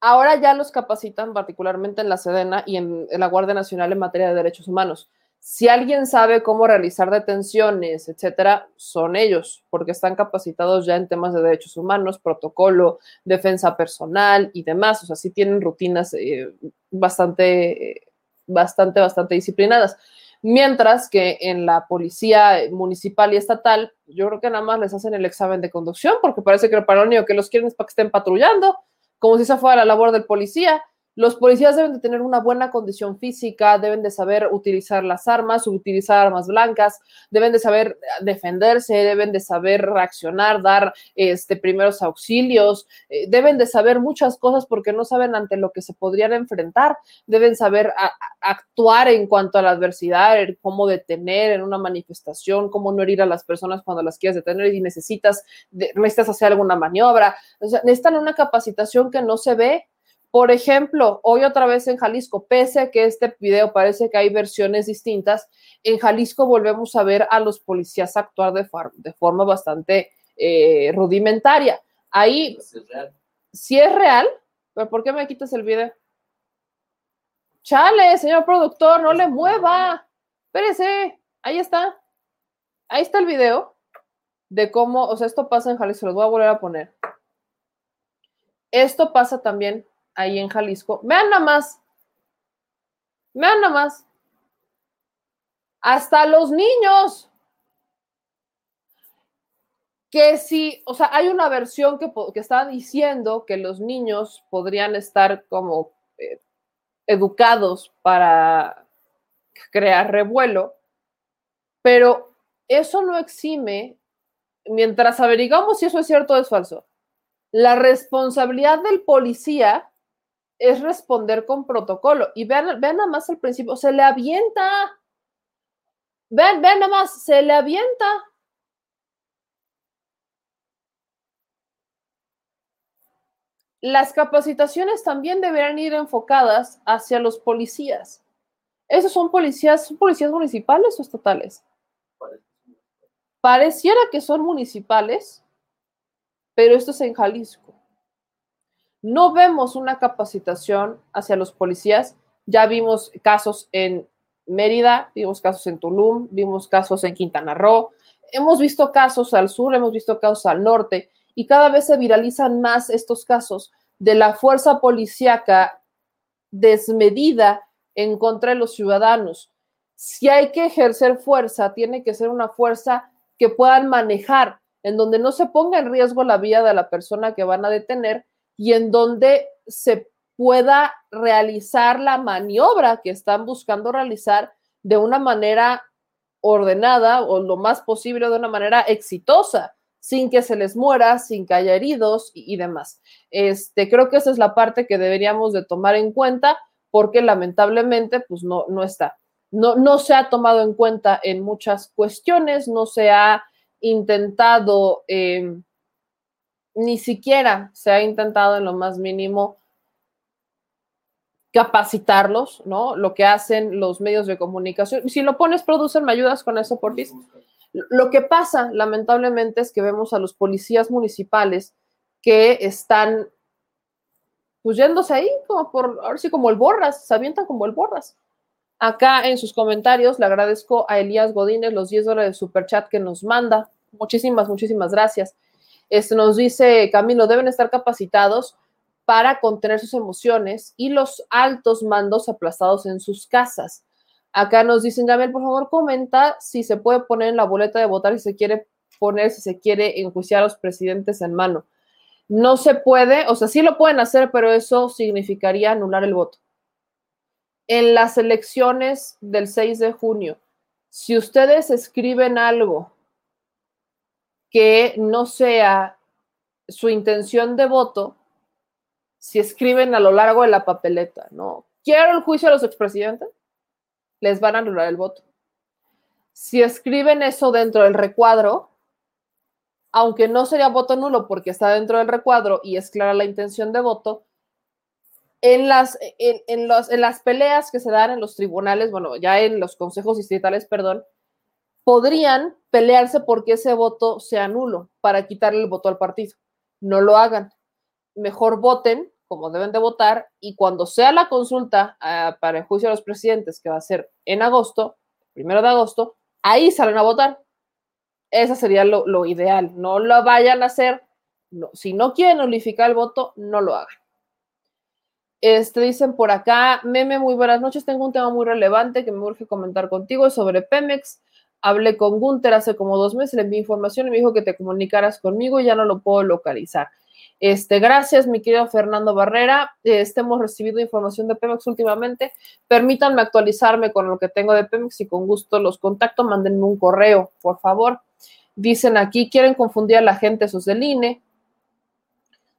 Ahora ya los capacitan particularmente en la Sedena y en, la Guardia Nacional en materia de derechos humanos. Si alguien sabe cómo realizar detenciones, etcétera, son ellos, porque están capacitados ya en temas de derechos humanos, protocolo, defensa personal y demás. O sea, sí tienen rutinas eh, bastante, bastante, bastante disciplinadas. Mientras que en la policía municipal y estatal, yo creo que nada más les hacen el examen de conducción, porque parece que para lo que los quieren es para que estén patrullando, como si esa fuera la labor del policía. Los policías deben de tener una buena condición física, deben de saber utilizar las armas, utilizar armas blancas, deben de saber defenderse, deben de saber reaccionar, dar este, primeros auxilios, eh, deben de saber muchas cosas porque no saben ante lo que se podrían enfrentar, deben saber actuar en cuanto a la adversidad, cómo detener en una manifestación, cómo no herir a las personas cuando las quieres detener y necesitas, de, necesitas hacer alguna maniobra. O sea, necesitan una capacitación que no se ve por ejemplo, hoy otra vez en Jalisco, pese a que este video parece que hay versiones distintas, en Jalisco volvemos a ver a los policías actuar de, de forma bastante eh, rudimentaria. Ahí, Si es real. es real, pero ¿por qué me quitas el video? Chale, señor productor, no le mueva. Espérese, ahí está. Ahí está el video de cómo, o sea, esto pasa en Jalisco, los voy a volver a poner. Esto pasa también ahí en Jalisco. Vean nada más. Vean nada más. Hasta los niños. Que si, o sea, hay una versión que, está diciendo que los niños podrían estar como eh, educados para crear revuelo, pero eso no exime, mientras averigamos si eso es cierto o es falso, la responsabilidad del policía es responder con protocolo. Y vean, vean nada más al principio, se le avienta. Vean, vean nada más, se le avienta. Las capacitaciones también deberán ir enfocadas hacia los policías. ¿Esos son policías, son policías municipales o estatales? Pareciera que son municipales, pero esto es en Jalisco no vemos una capacitación hacia los policías. Ya vimos casos en Mérida, vimos casos en Tulum, vimos casos en Quintana Roo, hemos visto casos al sur, hemos visto casos al norte y cada vez se viralizan más estos casos de la fuerza policíaca desmedida en contra de los ciudadanos. Si hay que ejercer fuerza, tiene que ser una fuerza que puedan manejar, en donde no se ponga en riesgo la vida de la persona que van a detener y en donde se pueda realizar la maniobra que están buscando realizar de una manera ordenada o lo más posible de una manera exitosa, sin que se les muera, sin que haya heridos y, demás. Este, creo que esa es la parte que deberíamos de tomar en cuenta porque lamentablemente pues no, no está. No, no se ha tomado en cuenta en muchas cuestiones, no se ha intentado eh, ni siquiera se ha intentado en lo más mínimo capacitarlos, ¿no? Lo que hacen los medios de comunicación. Si lo pones, producer, ¿me ayudas con eso, por ti? Lo que pasa, lamentablemente, es que vemos a los policías municipales que están pues yéndose ahí como por, ahora sí como el borras, se avientan como el borras. Acá en sus comentarios le agradezco a Elías Godínez los 10 dólares de superchat que nos manda. Muchísimas, muchísimas gracias. Esto nos dice Camilo, deben estar capacitados para contener sus emociones y los altos mandos aplastados en sus casas. Acá nos dicen, Gabriel, por favor, comenta si se puede poner en la boleta de votar si se quiere poner, si se quiere enjuiciar a los presidentes en mano. No se puede, o sea, sí lo pueden hacer, pero eso significaría anular el voto. En las elecciones del 6 de junio, si ustedes escriben algo que no sea su intención de voto, si escriben a lo largo de la papeleta, ¿no? Quiero el juicio a los expresidentes, les van a anular el voto. Si escriben eso dentro del recuadro, aunque no sería voto nulo porque está dentro del recuadro y es clara la intención de voto, en las, en, en, los, en las peleas que se dan en los tribunales, bueno, ya en los consejos distritales, perdón, podrían pelearse porque ese voto sea nulo para quitarle el voto al partido. No lo hagan. Mejor voten como deben de votar y cuando sea la consulta uh, para el juicio de los presidentes, que va a ser en agosto, primero de agosto, ahí salen a votar. Esa sería lo, ideal. No lo vayan a hacer. Si no quieren nulificar el voto, no lo hagan. Este, dicen por acá, meme, muy buenas noches. Tengo un tema muy relevante que me urge comentar contigo sobre Pemex. Hablé con Gunter hace como dos meses, le envié información y me dijo que te comunicaras conmigo y ya no lo puedo localizar. Este, gracias, mi querido Fernando Barrera. Este, hemos recibido información de Pemex últimamente. Permítanme actualizarme con lo que tengo de Pemex y con gusto los contacto. Mándenme un correo, por favor. Dicen aquí, quieren confundir a la gente, esos del INE.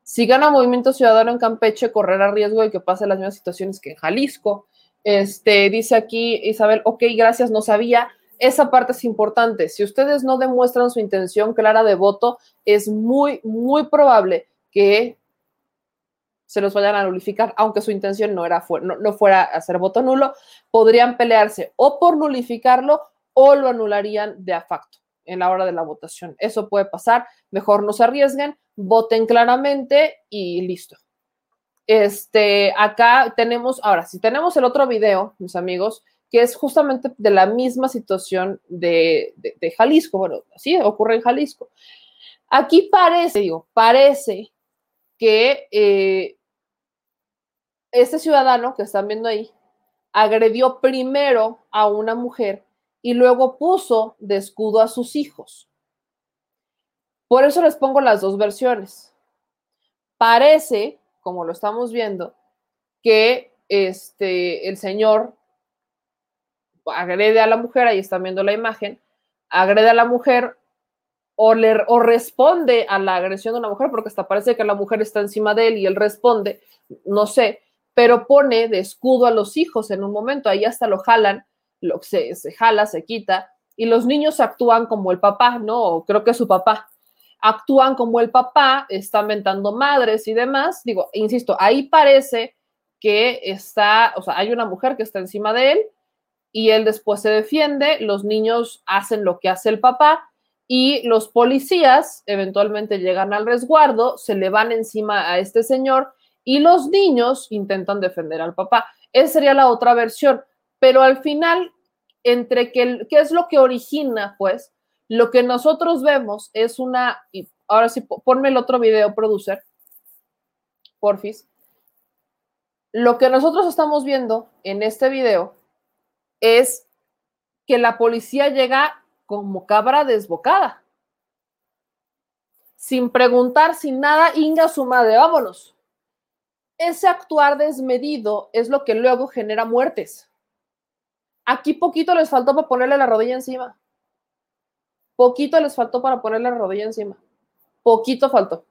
Si gana Movimiento Ciudadano en Campeche, correrá riesgo de que pase las mismas situaciones que en Jalisco. Este, dice aquí Isabel, ok, gracias, no sabía. Esa parte es importante. Si ustedes no demuestran su intención clara de voto, es muy, muy probable que se los vayan a nulificar, aunque su intención no, era, no, no fuera hacer voto nulo, podrían pelearse o por nulificarlo o lo anularían de a facto en la hora de la votación. Eso puede pasar, mejor no se arriesguen, voten claramente y listo. Este, acá tenemos, ahora, si tenemos el otro video, mis amigos, que es justamente de la misma situación de, de, Jalisco, bueno, así ocurre en Jalisco. Aquí parece, digo, parece que eh, este ciudadano que están viendo ahí agredió primero a una mujer y luego puso de escudo a sus hijos. Por eso les pongo las dos versiones. Parece, como lo estamos viendo, que este, el señor agrede a la mujer, ahí están viendo la imagen, agrede a la mujer o, le, o responde a la agresión de una mujer, porque hasta parece que la mujer está encima de él y él responde, no sé, pero pone de escudo a los hijos en un momento, ahí hasta lo jalan, lo, se, se jala, se quita, y los niños actúan como el papá, ¿no? O creo que su papá. Actúan como el papá, están mentando madres y demás. Digo, insisto, ahí parece que está, o sea, hay una mujer que está encima de él y él después se defiende, los niños hacen lo que hace el papá, y los policías eventualmente llegan al resguardo, se le van encima a este señor y los niños intentan defender al papá. Esa sería la otra versión, pero al final, entre que, ¿qué es lo que origina? Pues lo que nosotros vemos es una, ahora sí, ponme el otro video, producer, porfis. Lo que nosotros estamos viendo en este video es que la policía llega como cabra desbocada. Sin preguntar, sin nada, Inga su madre, vámonos. Ese actuar desmedido es lo que luego genera muertes. Aquí poquito les faltó para ponerle la rodilla encima. Poquito les faltó para ponerle la rodilla encima. Poquito faltó.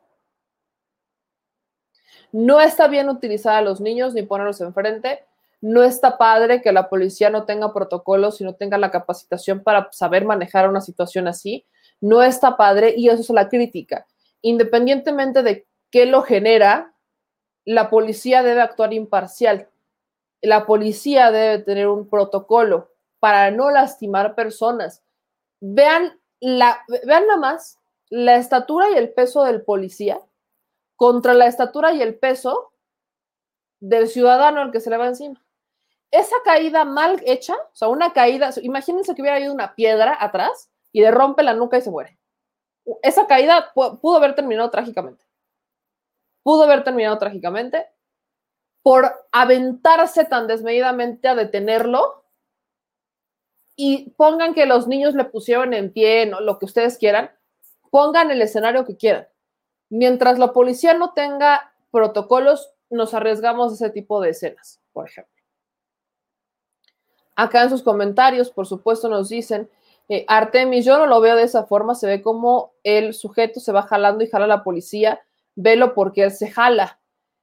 No está bien utilizar a los niños ni ponerlos enfrente no está padre que la policía no tenga protocolos y no tenga la capacitación para saber manejar una situación así. No está padre y eso es la crítica. Independientemente de qué lo genera, la policía debe actuar imparcial. La policía debe tener un protocolo para no lastimar personas. Vean, la, vean nada más la estatura y el peso del policía contra la estatura y el peso del ciudadano al que se le va encima esa caída mal hecha, o sea, una caída, imagínense que hubiera habido una piedra atrás y le rompe la nuca y se muere. Esa caída pudo haber terminado trágicamente. Pudo haber terminado trágicamente por aventarse tan desmedidamente a detenerlo y pongan que los niños le pusieron en pie, ¿no? lo que ustedes quieran, pongan el escenario que quieran. Mientras la policía no tenga protocolos, nos arriesgamos a ese tipo de escenas, por ejemplo. Acá en sus comentarios, por supuesto, nos dicen, eh, Artemis, yo no lo veo de esa forma, se ve como el sujeto se va jalando y jala a la policía, velo porque él se jala.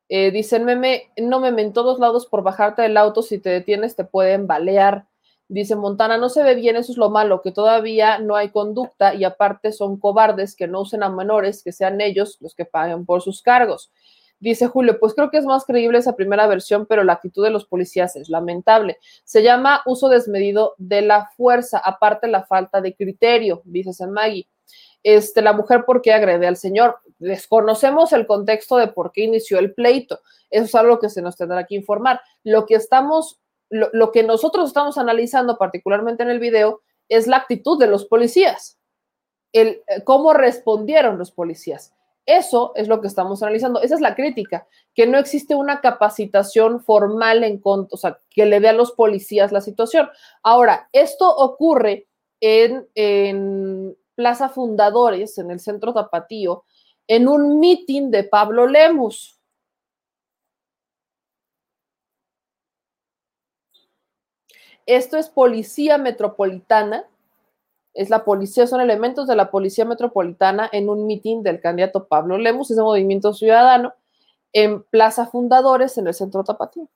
Eh, dicen, meme, no meme, en todos lados por bajarte del auto, si te detienes te pueden balear. Dice Montana, no se ve bien, eso es lo malo, que todavía no hay conducta y aparte son cobardes que no usen a menores, que sean ellos los que paguen por sus cargos. Dice Julio, pues creo que es más creíble esa primera versión, pero la actitud de los policías es lamentable. Se llama uso desmedido de la fuerza, aparte la falta de criterio, dice San Maggie. Este, la mujer, ¿por qué agrede al señor? Desconocemos el contexto de por qué inició el pleito. Eso es algo que se nos tendrá que informar. Lo que estamos, lo, lo que nosotros estamos analizando, particularmente en el video, es la actitud de los policías. El, cómo respondieron los policías. Eso es lo que estamos analizando. Esa es la crítica, que no existe una capacitación formal en o sea, que le dé a los policías la situación. Ahora, esto ocurre en, Plaza Fundadores, en el centro Tapatío, en un meeting de Pablo Lemus. Esto es Policía Metropolitana es la policía, son elementos de la policía metropolitana en un mitin del candidato Pablo Lemus, ese movimiento ciudadano, en Plaza Fundadores, en el centro Tapatío.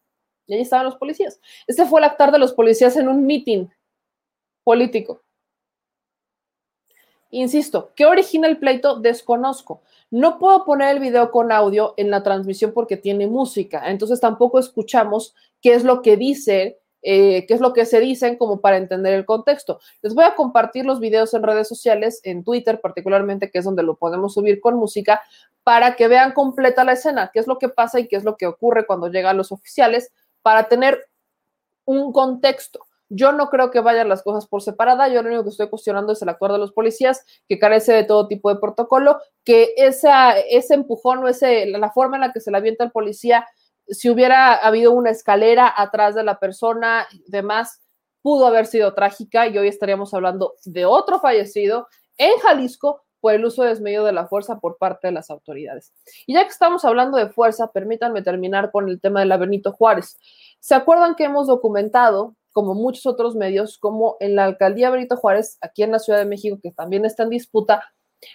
Y ahí estaban los policías. Este fue el actar de los policías en un mitin político. Insisto, ¿qué origina el pleito? Desconozco. No puedo poner el video con audio en la transmisión porque tiene música, entonces tampoco escuchamos qué es lo que dice eh, qué es lo que se dicen como para entender el contexto. Les voy a compartir los videos en redes sociales, en Twitter particularmente, que es donde lo podemos subir con música, para que vean completa la escena, qué es lo que pasa y qué es lo que ocurre cuando llegan los oficiales, para tener un contexto. Yo no creo que vayan las cosas por separada, yo lo único que estoy cuestionando es el actuar de los policías, que carece de todo tipo de protocolo, que esa, ese empujón o ese, la forma en la que se le avienta el policía si hubiera habido una escalera atrás de la persona demás, pudo haber sido trágica y hoy estaríamos hablando de otro fallecido en Jalisco por el uso desmedido de la fuerza por parte de las autoridades. Y ya que estamos hablando de fuerza, permítanme terminar con el tema de la Benito Juárez. ¿Se acuerdan que hemos documentado, como muchos otros medios, como en la alcaldía Benito Juárez, aquí en la Ciudad de México, que también está en disputa,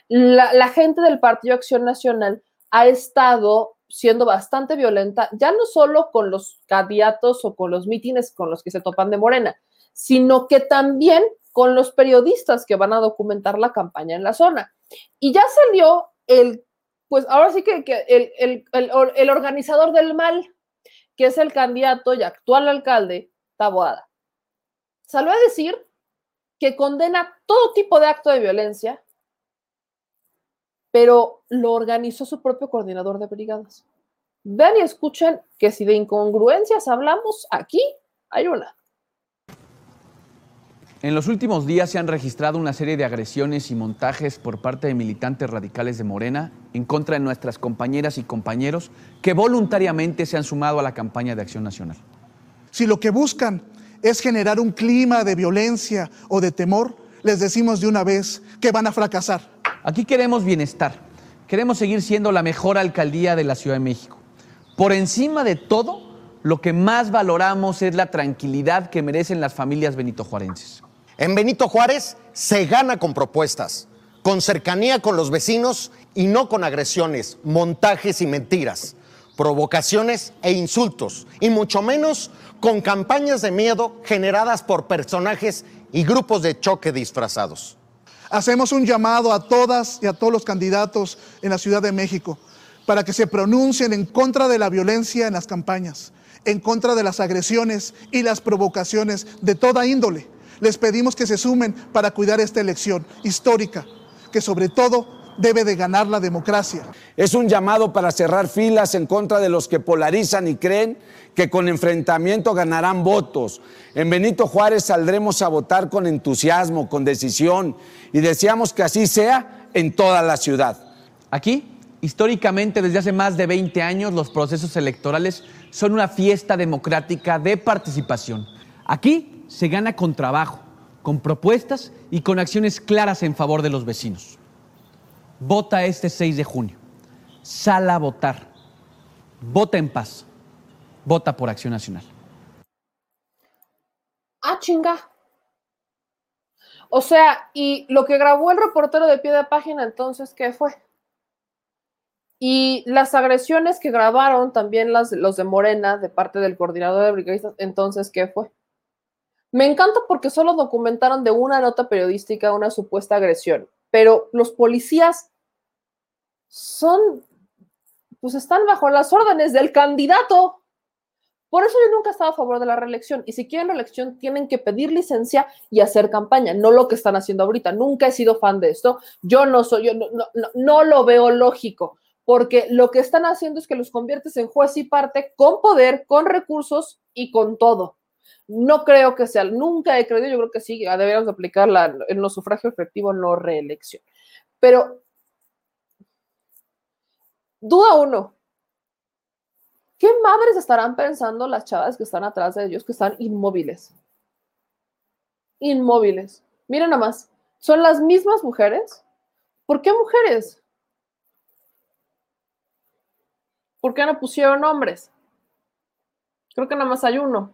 la, la gente del Partido Acción Nacional ha estado siendo bastante violenta, ya no solo con los candidatos o con los mítines con los que se topan de Morena, sino que también con los periodistas que van a documentar la campaña en la zona. Y ya salió el, pues ahora sí que, el, el, organizador del mal, que es el candidato y actual alcalde, Taboada. Salió a decir que condena todo tipo de acto de violencia, pero lo organizó su propio coordinador de brigadas. Vean y escuchen que si de incongruencias hablamos, aquí hay una. En los últimos días se han registrado una serie de agresiones y montajes por parte de militantes radicales de Morena en contra de nuestras compañeras y compañeros que voluntariamente se han sumado a la campaña de Acción Nacional. Si lo que buscan es generar un clima de violencia o de temor, les decimos de una vez que van a fracasar. Aquí queremos bienestar. Queremos seguir siendo la mejor alcaldía de la Ciudad de México. Por encima de todo, lo que más valoramos es la tranquilidad que merecen las familias benitojuarenses. En Benito Juárez se gana con propuestas, con cercanía con los vecinos y no con agresiones, montajes y mentiras, provocaciones e insultos, y mucho menos con campañas de miedo generadas por personajes y grupos de choque disfrazados. Hacemos un llamado a todas y a todos los candidatos en la Ciudad de México para que se pronuncien en contra de la violencia en las campañas, en contra de las agresiones y las provocaciones de toda índole. Les pedimos que se sumen para cuidar esta elección histórica, que sobre todo debe de ganar la democracia. Es un llamado para cerrar filas en contra de los que polarizan y creen que con enfrentamiento ganarán votos. En Benito Juárez saldremos a votar con entusiasmo, con decisión y deseamos que así sea en toda la ciudad. Aquí, históricamente, desde hace más de 20 años, los procesos electorales son una fiesta democrática de participación. Aquí se gana con trabajo, con propuestas y con acciones claras en favor de los vecinos. Vota este 6 de junio. sal a votar. Vota en paz. Vota por Acción Nacional. Ah, chinga. O sea, y lo que grabó el reportero de pie de página, entonces, ¿qué fue? Y las agresiones que grabaron también las, los de Morena de parte del coordinador de brigadistas, entonces, ¿qué fue? Me encanta porque solo documentaron de una nota periodística una supuesta agresión, pero los policías son, pues están bajo las órdenes del candidato. Por eso yo nunca he estado a favor de la reelección. Y si quieren reelección, tienen que pedir licencia y hacer campaña, no lo que están haciendo ahorita. Nunca he sido fan de esto. Yo no soy, yo no, no, no, lo veo lógico, porque lo que están haciendo es que los conviertes en juez y parte con poder, con recursos y con todo. No creo que sea, nunca he creído, yo creo que sí, deberíamos aplicar la, en los sufragio efectivo, no reelección. Pero, duda uno, ¿Qué madres estarán pensando las chavas que están atrás de ellos, que están inmóviles? Inmóviles. Miren nada más, son las mismas mujeres. ¿Por qué mujeres? ¿Por qué no pusieron hombres? Creo que nada más hay uno.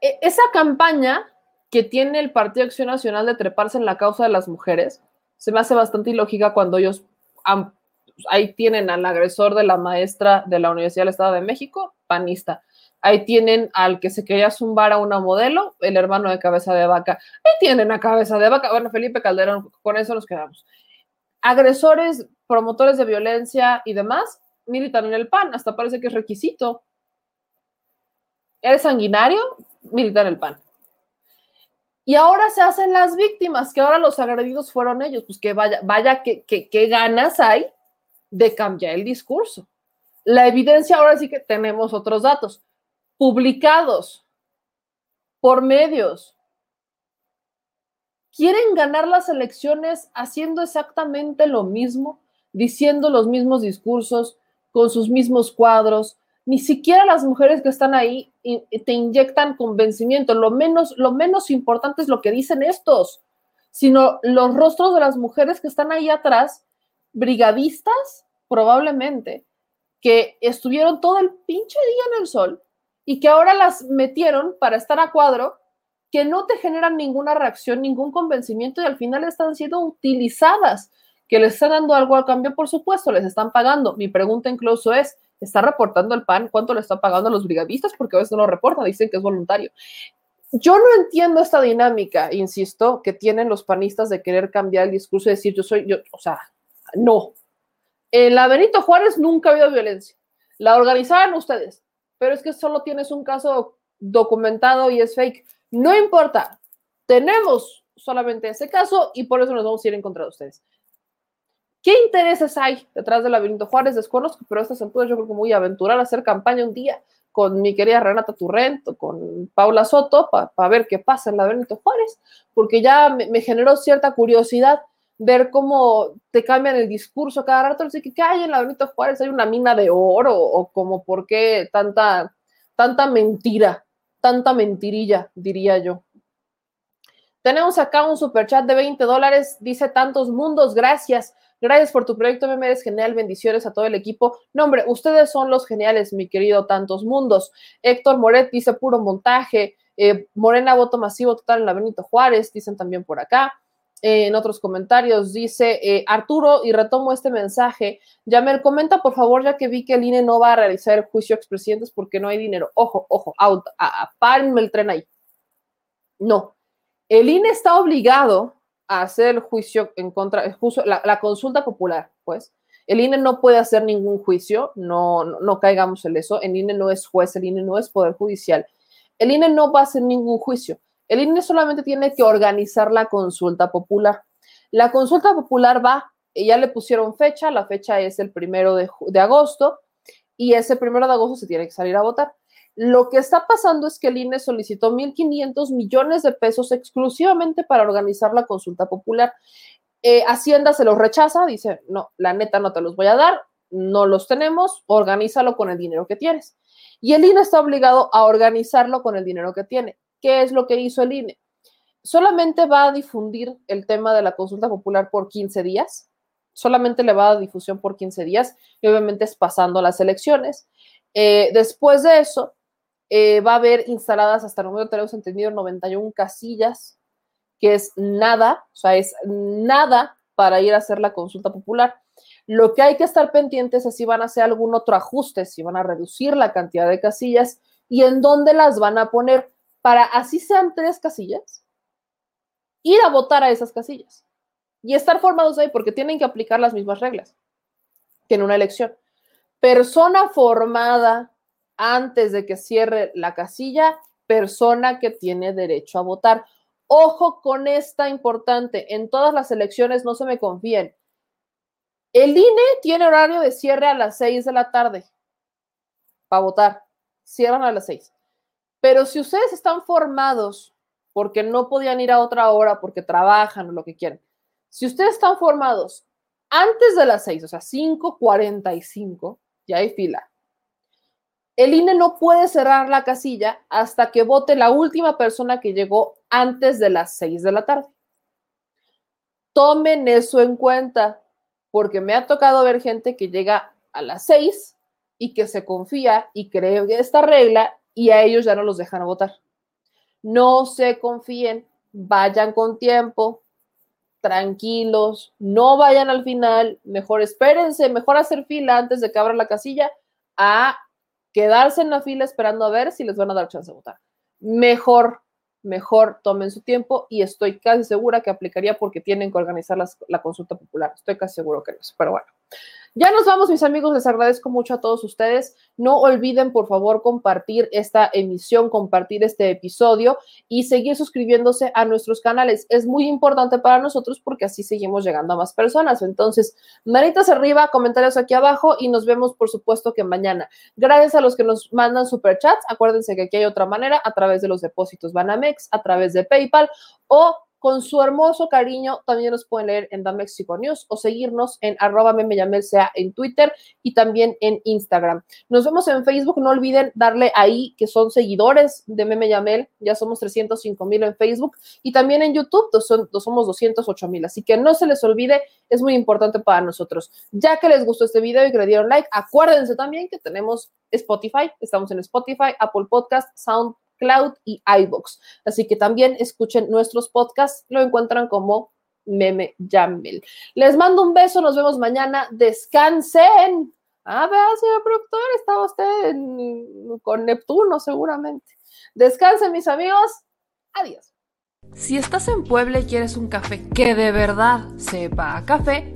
Esa campaña que tiene el Partido Acción Nacional de treparse en la causa de las mujeres se me hace bastante ilógica cuando ellos ahí tienen al agresor de la maestra de la Universidad del Estado de México, panista. Ahí tienen al que se quería zumbar a una modelo, el hermano de cabeza de vaca. Ahí tienen a cabeza de vaca. Bueno, Felipe Calderón, con eso nos quedamos. Agresores, promotores de violencia y demás militan en el PAN, hasta parece que es requisito. ¿Eres sanguinario? Milita en el PAN. Y ahora se hacen las víctimas, que ahora los agredidos fueron ellos. Pues que vaya, vaya, que, que ganas hay de cambiar el discurso. La evidencia, ahora sí que tenemos otros datos, publicados por medios. Quieren ganar las elecciones haciendo exactamente lo mismo, diciendo los mismos discursos, con sus mismos cuadros. Ni siquiera las mujeres que están ahí te inyectan convencimiento. Lo menos, lo menos importante es lo que dicen estos, sino los rostros de las mujeres que están ahí atrás brigadistas, probablemente, que estuvieron todo el pinche día en el sol y que ahora las metieron para estar a cuadro, que no te generan ninguna reacción, ningún convencimiento y al final están siendo utilizadas, que les están dando algo a cambio, por supuesto, les están pagando. Mi pregunta incluso es, ¿está reportando el PAN cuánto le está pagando a los brigadistas? Porque a veces no lo reportan, dicen que es voluntario. Yo no entiendo esta dinámica, insisto, que tienen los panistas de querer cambiar el discurso y decir, yo soy, yo, o sea, no. En la Benito Juárez nunca ha habido violencia. La organizaban ustedes, pero es que solo tienes un caso documentado y es fake. No importa, tenemos solamente ese caso y por eso nos vamos a ir en contra de ustedes. ¿Qué intereses hay detrás de la Benito Juárez? Desconozco, pero a estas alturas yo creo que a aventurar hacer campaña un día con mi querida Renata Turrent con Paula Soto para ver qué pasa en la Benito Juárez, porque ya me, generó cierta curiosidad ver cómo te cambian el discurso cada rato, así que ¿qué hay en la Benito Juárez? ¿Hay una mina de oro? ¿O como por qué tanta, tanta mentira, tanta mentirilla, diría yo? Tenemos acá un super chat de 20 dólares, dice tantos mundos, gracias. Gracias por tu proyecto, me eres genial, bendiciones a todo el equipo. No, hombre, ustedes son los geniales, mi querido Tantos Mundos. Héctor Moret dice puro montaje. Eh, Morena, voto masivo total en la Benito Juárez, dicen también por acá en otros comentarios. Dice eh, Arturo, y retomo este mensaje. Yamel, comenta por favor, ya que vi que el INE no va a realizar el juicio a expresidentes porque no hay dinero. Ojo, ojo, out, a, el tren ahí. No. El INE está obligado hacer el juicio en contra, la, la, consulta popular, pues. El INE no puede hacer ningún juicio, no, no, no caigamos en eso. El INE no es juez, el INE no es poder judicial. El INE no va a hacer ningún juicio el INE solamente tiene que organizar la consulta popular. La consulta popular va, ya le pusieron fecha, la fecha es el primero de agosto y ese primero de agosto se tiene que salir a votar. Lo que está pasando es que el INE solicitó 1.500 millones de pesos exclusivamente para organizar la consulta popular. Eh, Hacienda se los rechaza, dice, no, la neta no te los voy a dar, no los tenemos, organízalo con el dinero que tienes. Y el INE está obligado a organizarlo con el dinero que tiene. ¿Qué es lo que hizo el INE? Solamente va a difundir el tema de la consulta popular por 15 días solamente le va a dar difusión por 15 días y obviamente es pasando las elecciones. Eh, después de eso, eh, va a haber instaladas hasta el momento tenemos entendido 91 casillas, que es nada, o sea, es nada para ir a hacer la consulta popular. Lo que hay que estar pendientes es si van a hacer algún otro ajuste, si van a reducir la cantidad de casillas y en dónde las van a poner para así sean tres casillas, ir a votar a esas casillas y estar formados ahí porque tienen que aplicar las mismas reglas que en una elección. Persona formada antes de que cierre la casilla, persona que tiene derecho a votar. Ojo con esta importante, en todas las elecciones no se me confíen. El INE tiene horario de cierre a las 6 de la tarde para votar. Cierran a las 6. Pero si ustedes están formados porque no podían ir a otra hora, porque trabajan o lo que quieran, si ustedes están formados antes de las 6, o sea, 5.45, ya hay fila. El INE no puede cerrar la casilla hasta que vote la última persona que llegó antes de las 6 de la tarde. Tomen eso en cuenta, porque me ha tocado ver gente que llega a las 6 y que se confía y cree esta regla y a ellos ya no los dejan votar. No se confíen, vayan con tiempo, tranquilos, no vayan al final, mejor espérense, mejor hacer fila antes de que abra la casilla quedarse en la fila esperando a ver si les van a dar chance de votar. Mejor, mejor tomen su tiempo y estoy casi segura que aplicaría porque tienen que organizar la consulta popular. Estoy casi seguro que no pero bueno. Ya nos vamos, mis amigos. Les agradezco mucho a todos ustedes. No olviden, por favor, compartir esta emisión, compartir este episodio y seguir suscribiéndose a nuestros canales. Es muy importante para nosotros porque así seguimos llegando a más personas. Entonces, manitas arriba, comentarios aquí abajo y nos vemos, por supuesto, que mañana. Gracias a los que nos mandan superchats. Acuérdense que aquí hay otra manera a través de los depósitos Banamex, a través de PayPal o con su hermoso cariño, también nos pueden leer en The Mexico News o seguirnos en arroba sea en Twitter y también en Instagram. Nos vemos en Facebook, no olviden darle ahí que son seguidores de Meme Yamel, ya somos 305 mil en Facebook y también en YouTube somos 208 mil, así que no se les olvide, es muy importante para nosotros. Ya que les gustó este video y que le dieron like, acuérdense también que tenemos Spotify, estamos en Spotify, Apple Podcast, Sound Cloud y iBox. Así que también escuchen nuestros podcasts, lo encuentran como Meme Jamel. Les mando un beso, nos vemos mañana. Descansen. Ah, vea, señor productor, está usted con Neptuno seguramente. Descansen, mis amigos. Adiós. Si estás en Puebla y quieres un café que de verdad sepa a café,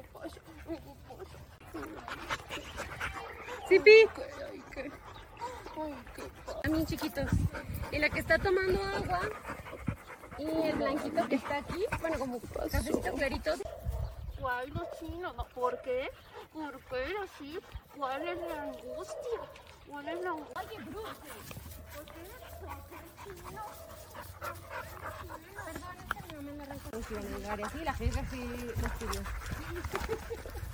Sipi. También chiquitos. Y la que está tomando agua. Y el blanquito que está aquí. Bueno, como cafecito clarito. Guay, los chinos, no, ¿por qué? ¿Por qué así? ¿Cuál es la angustia? ¿Cuál es la angustia? Oye, Bruce, ¿por qué chino? Perdón, es que mi mamá me arrancó los a así, la gente así los pidió.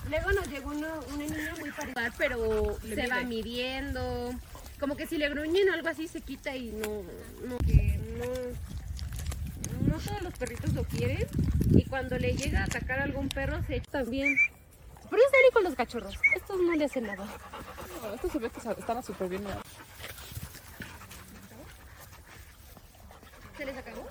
Luego nos llegó uno, una niña muy parecida, pero Le se va midiendo. Como que si le gruñen o algo así se quita y no, no, que no, no todos los perritos lo quieren. Y cuando le llega a atacar a algún perro se echa también. Pero es con los cachorros. Estos no le hacen nada. Bueno, estos se ve que están súper bien. ¿Se les acabó?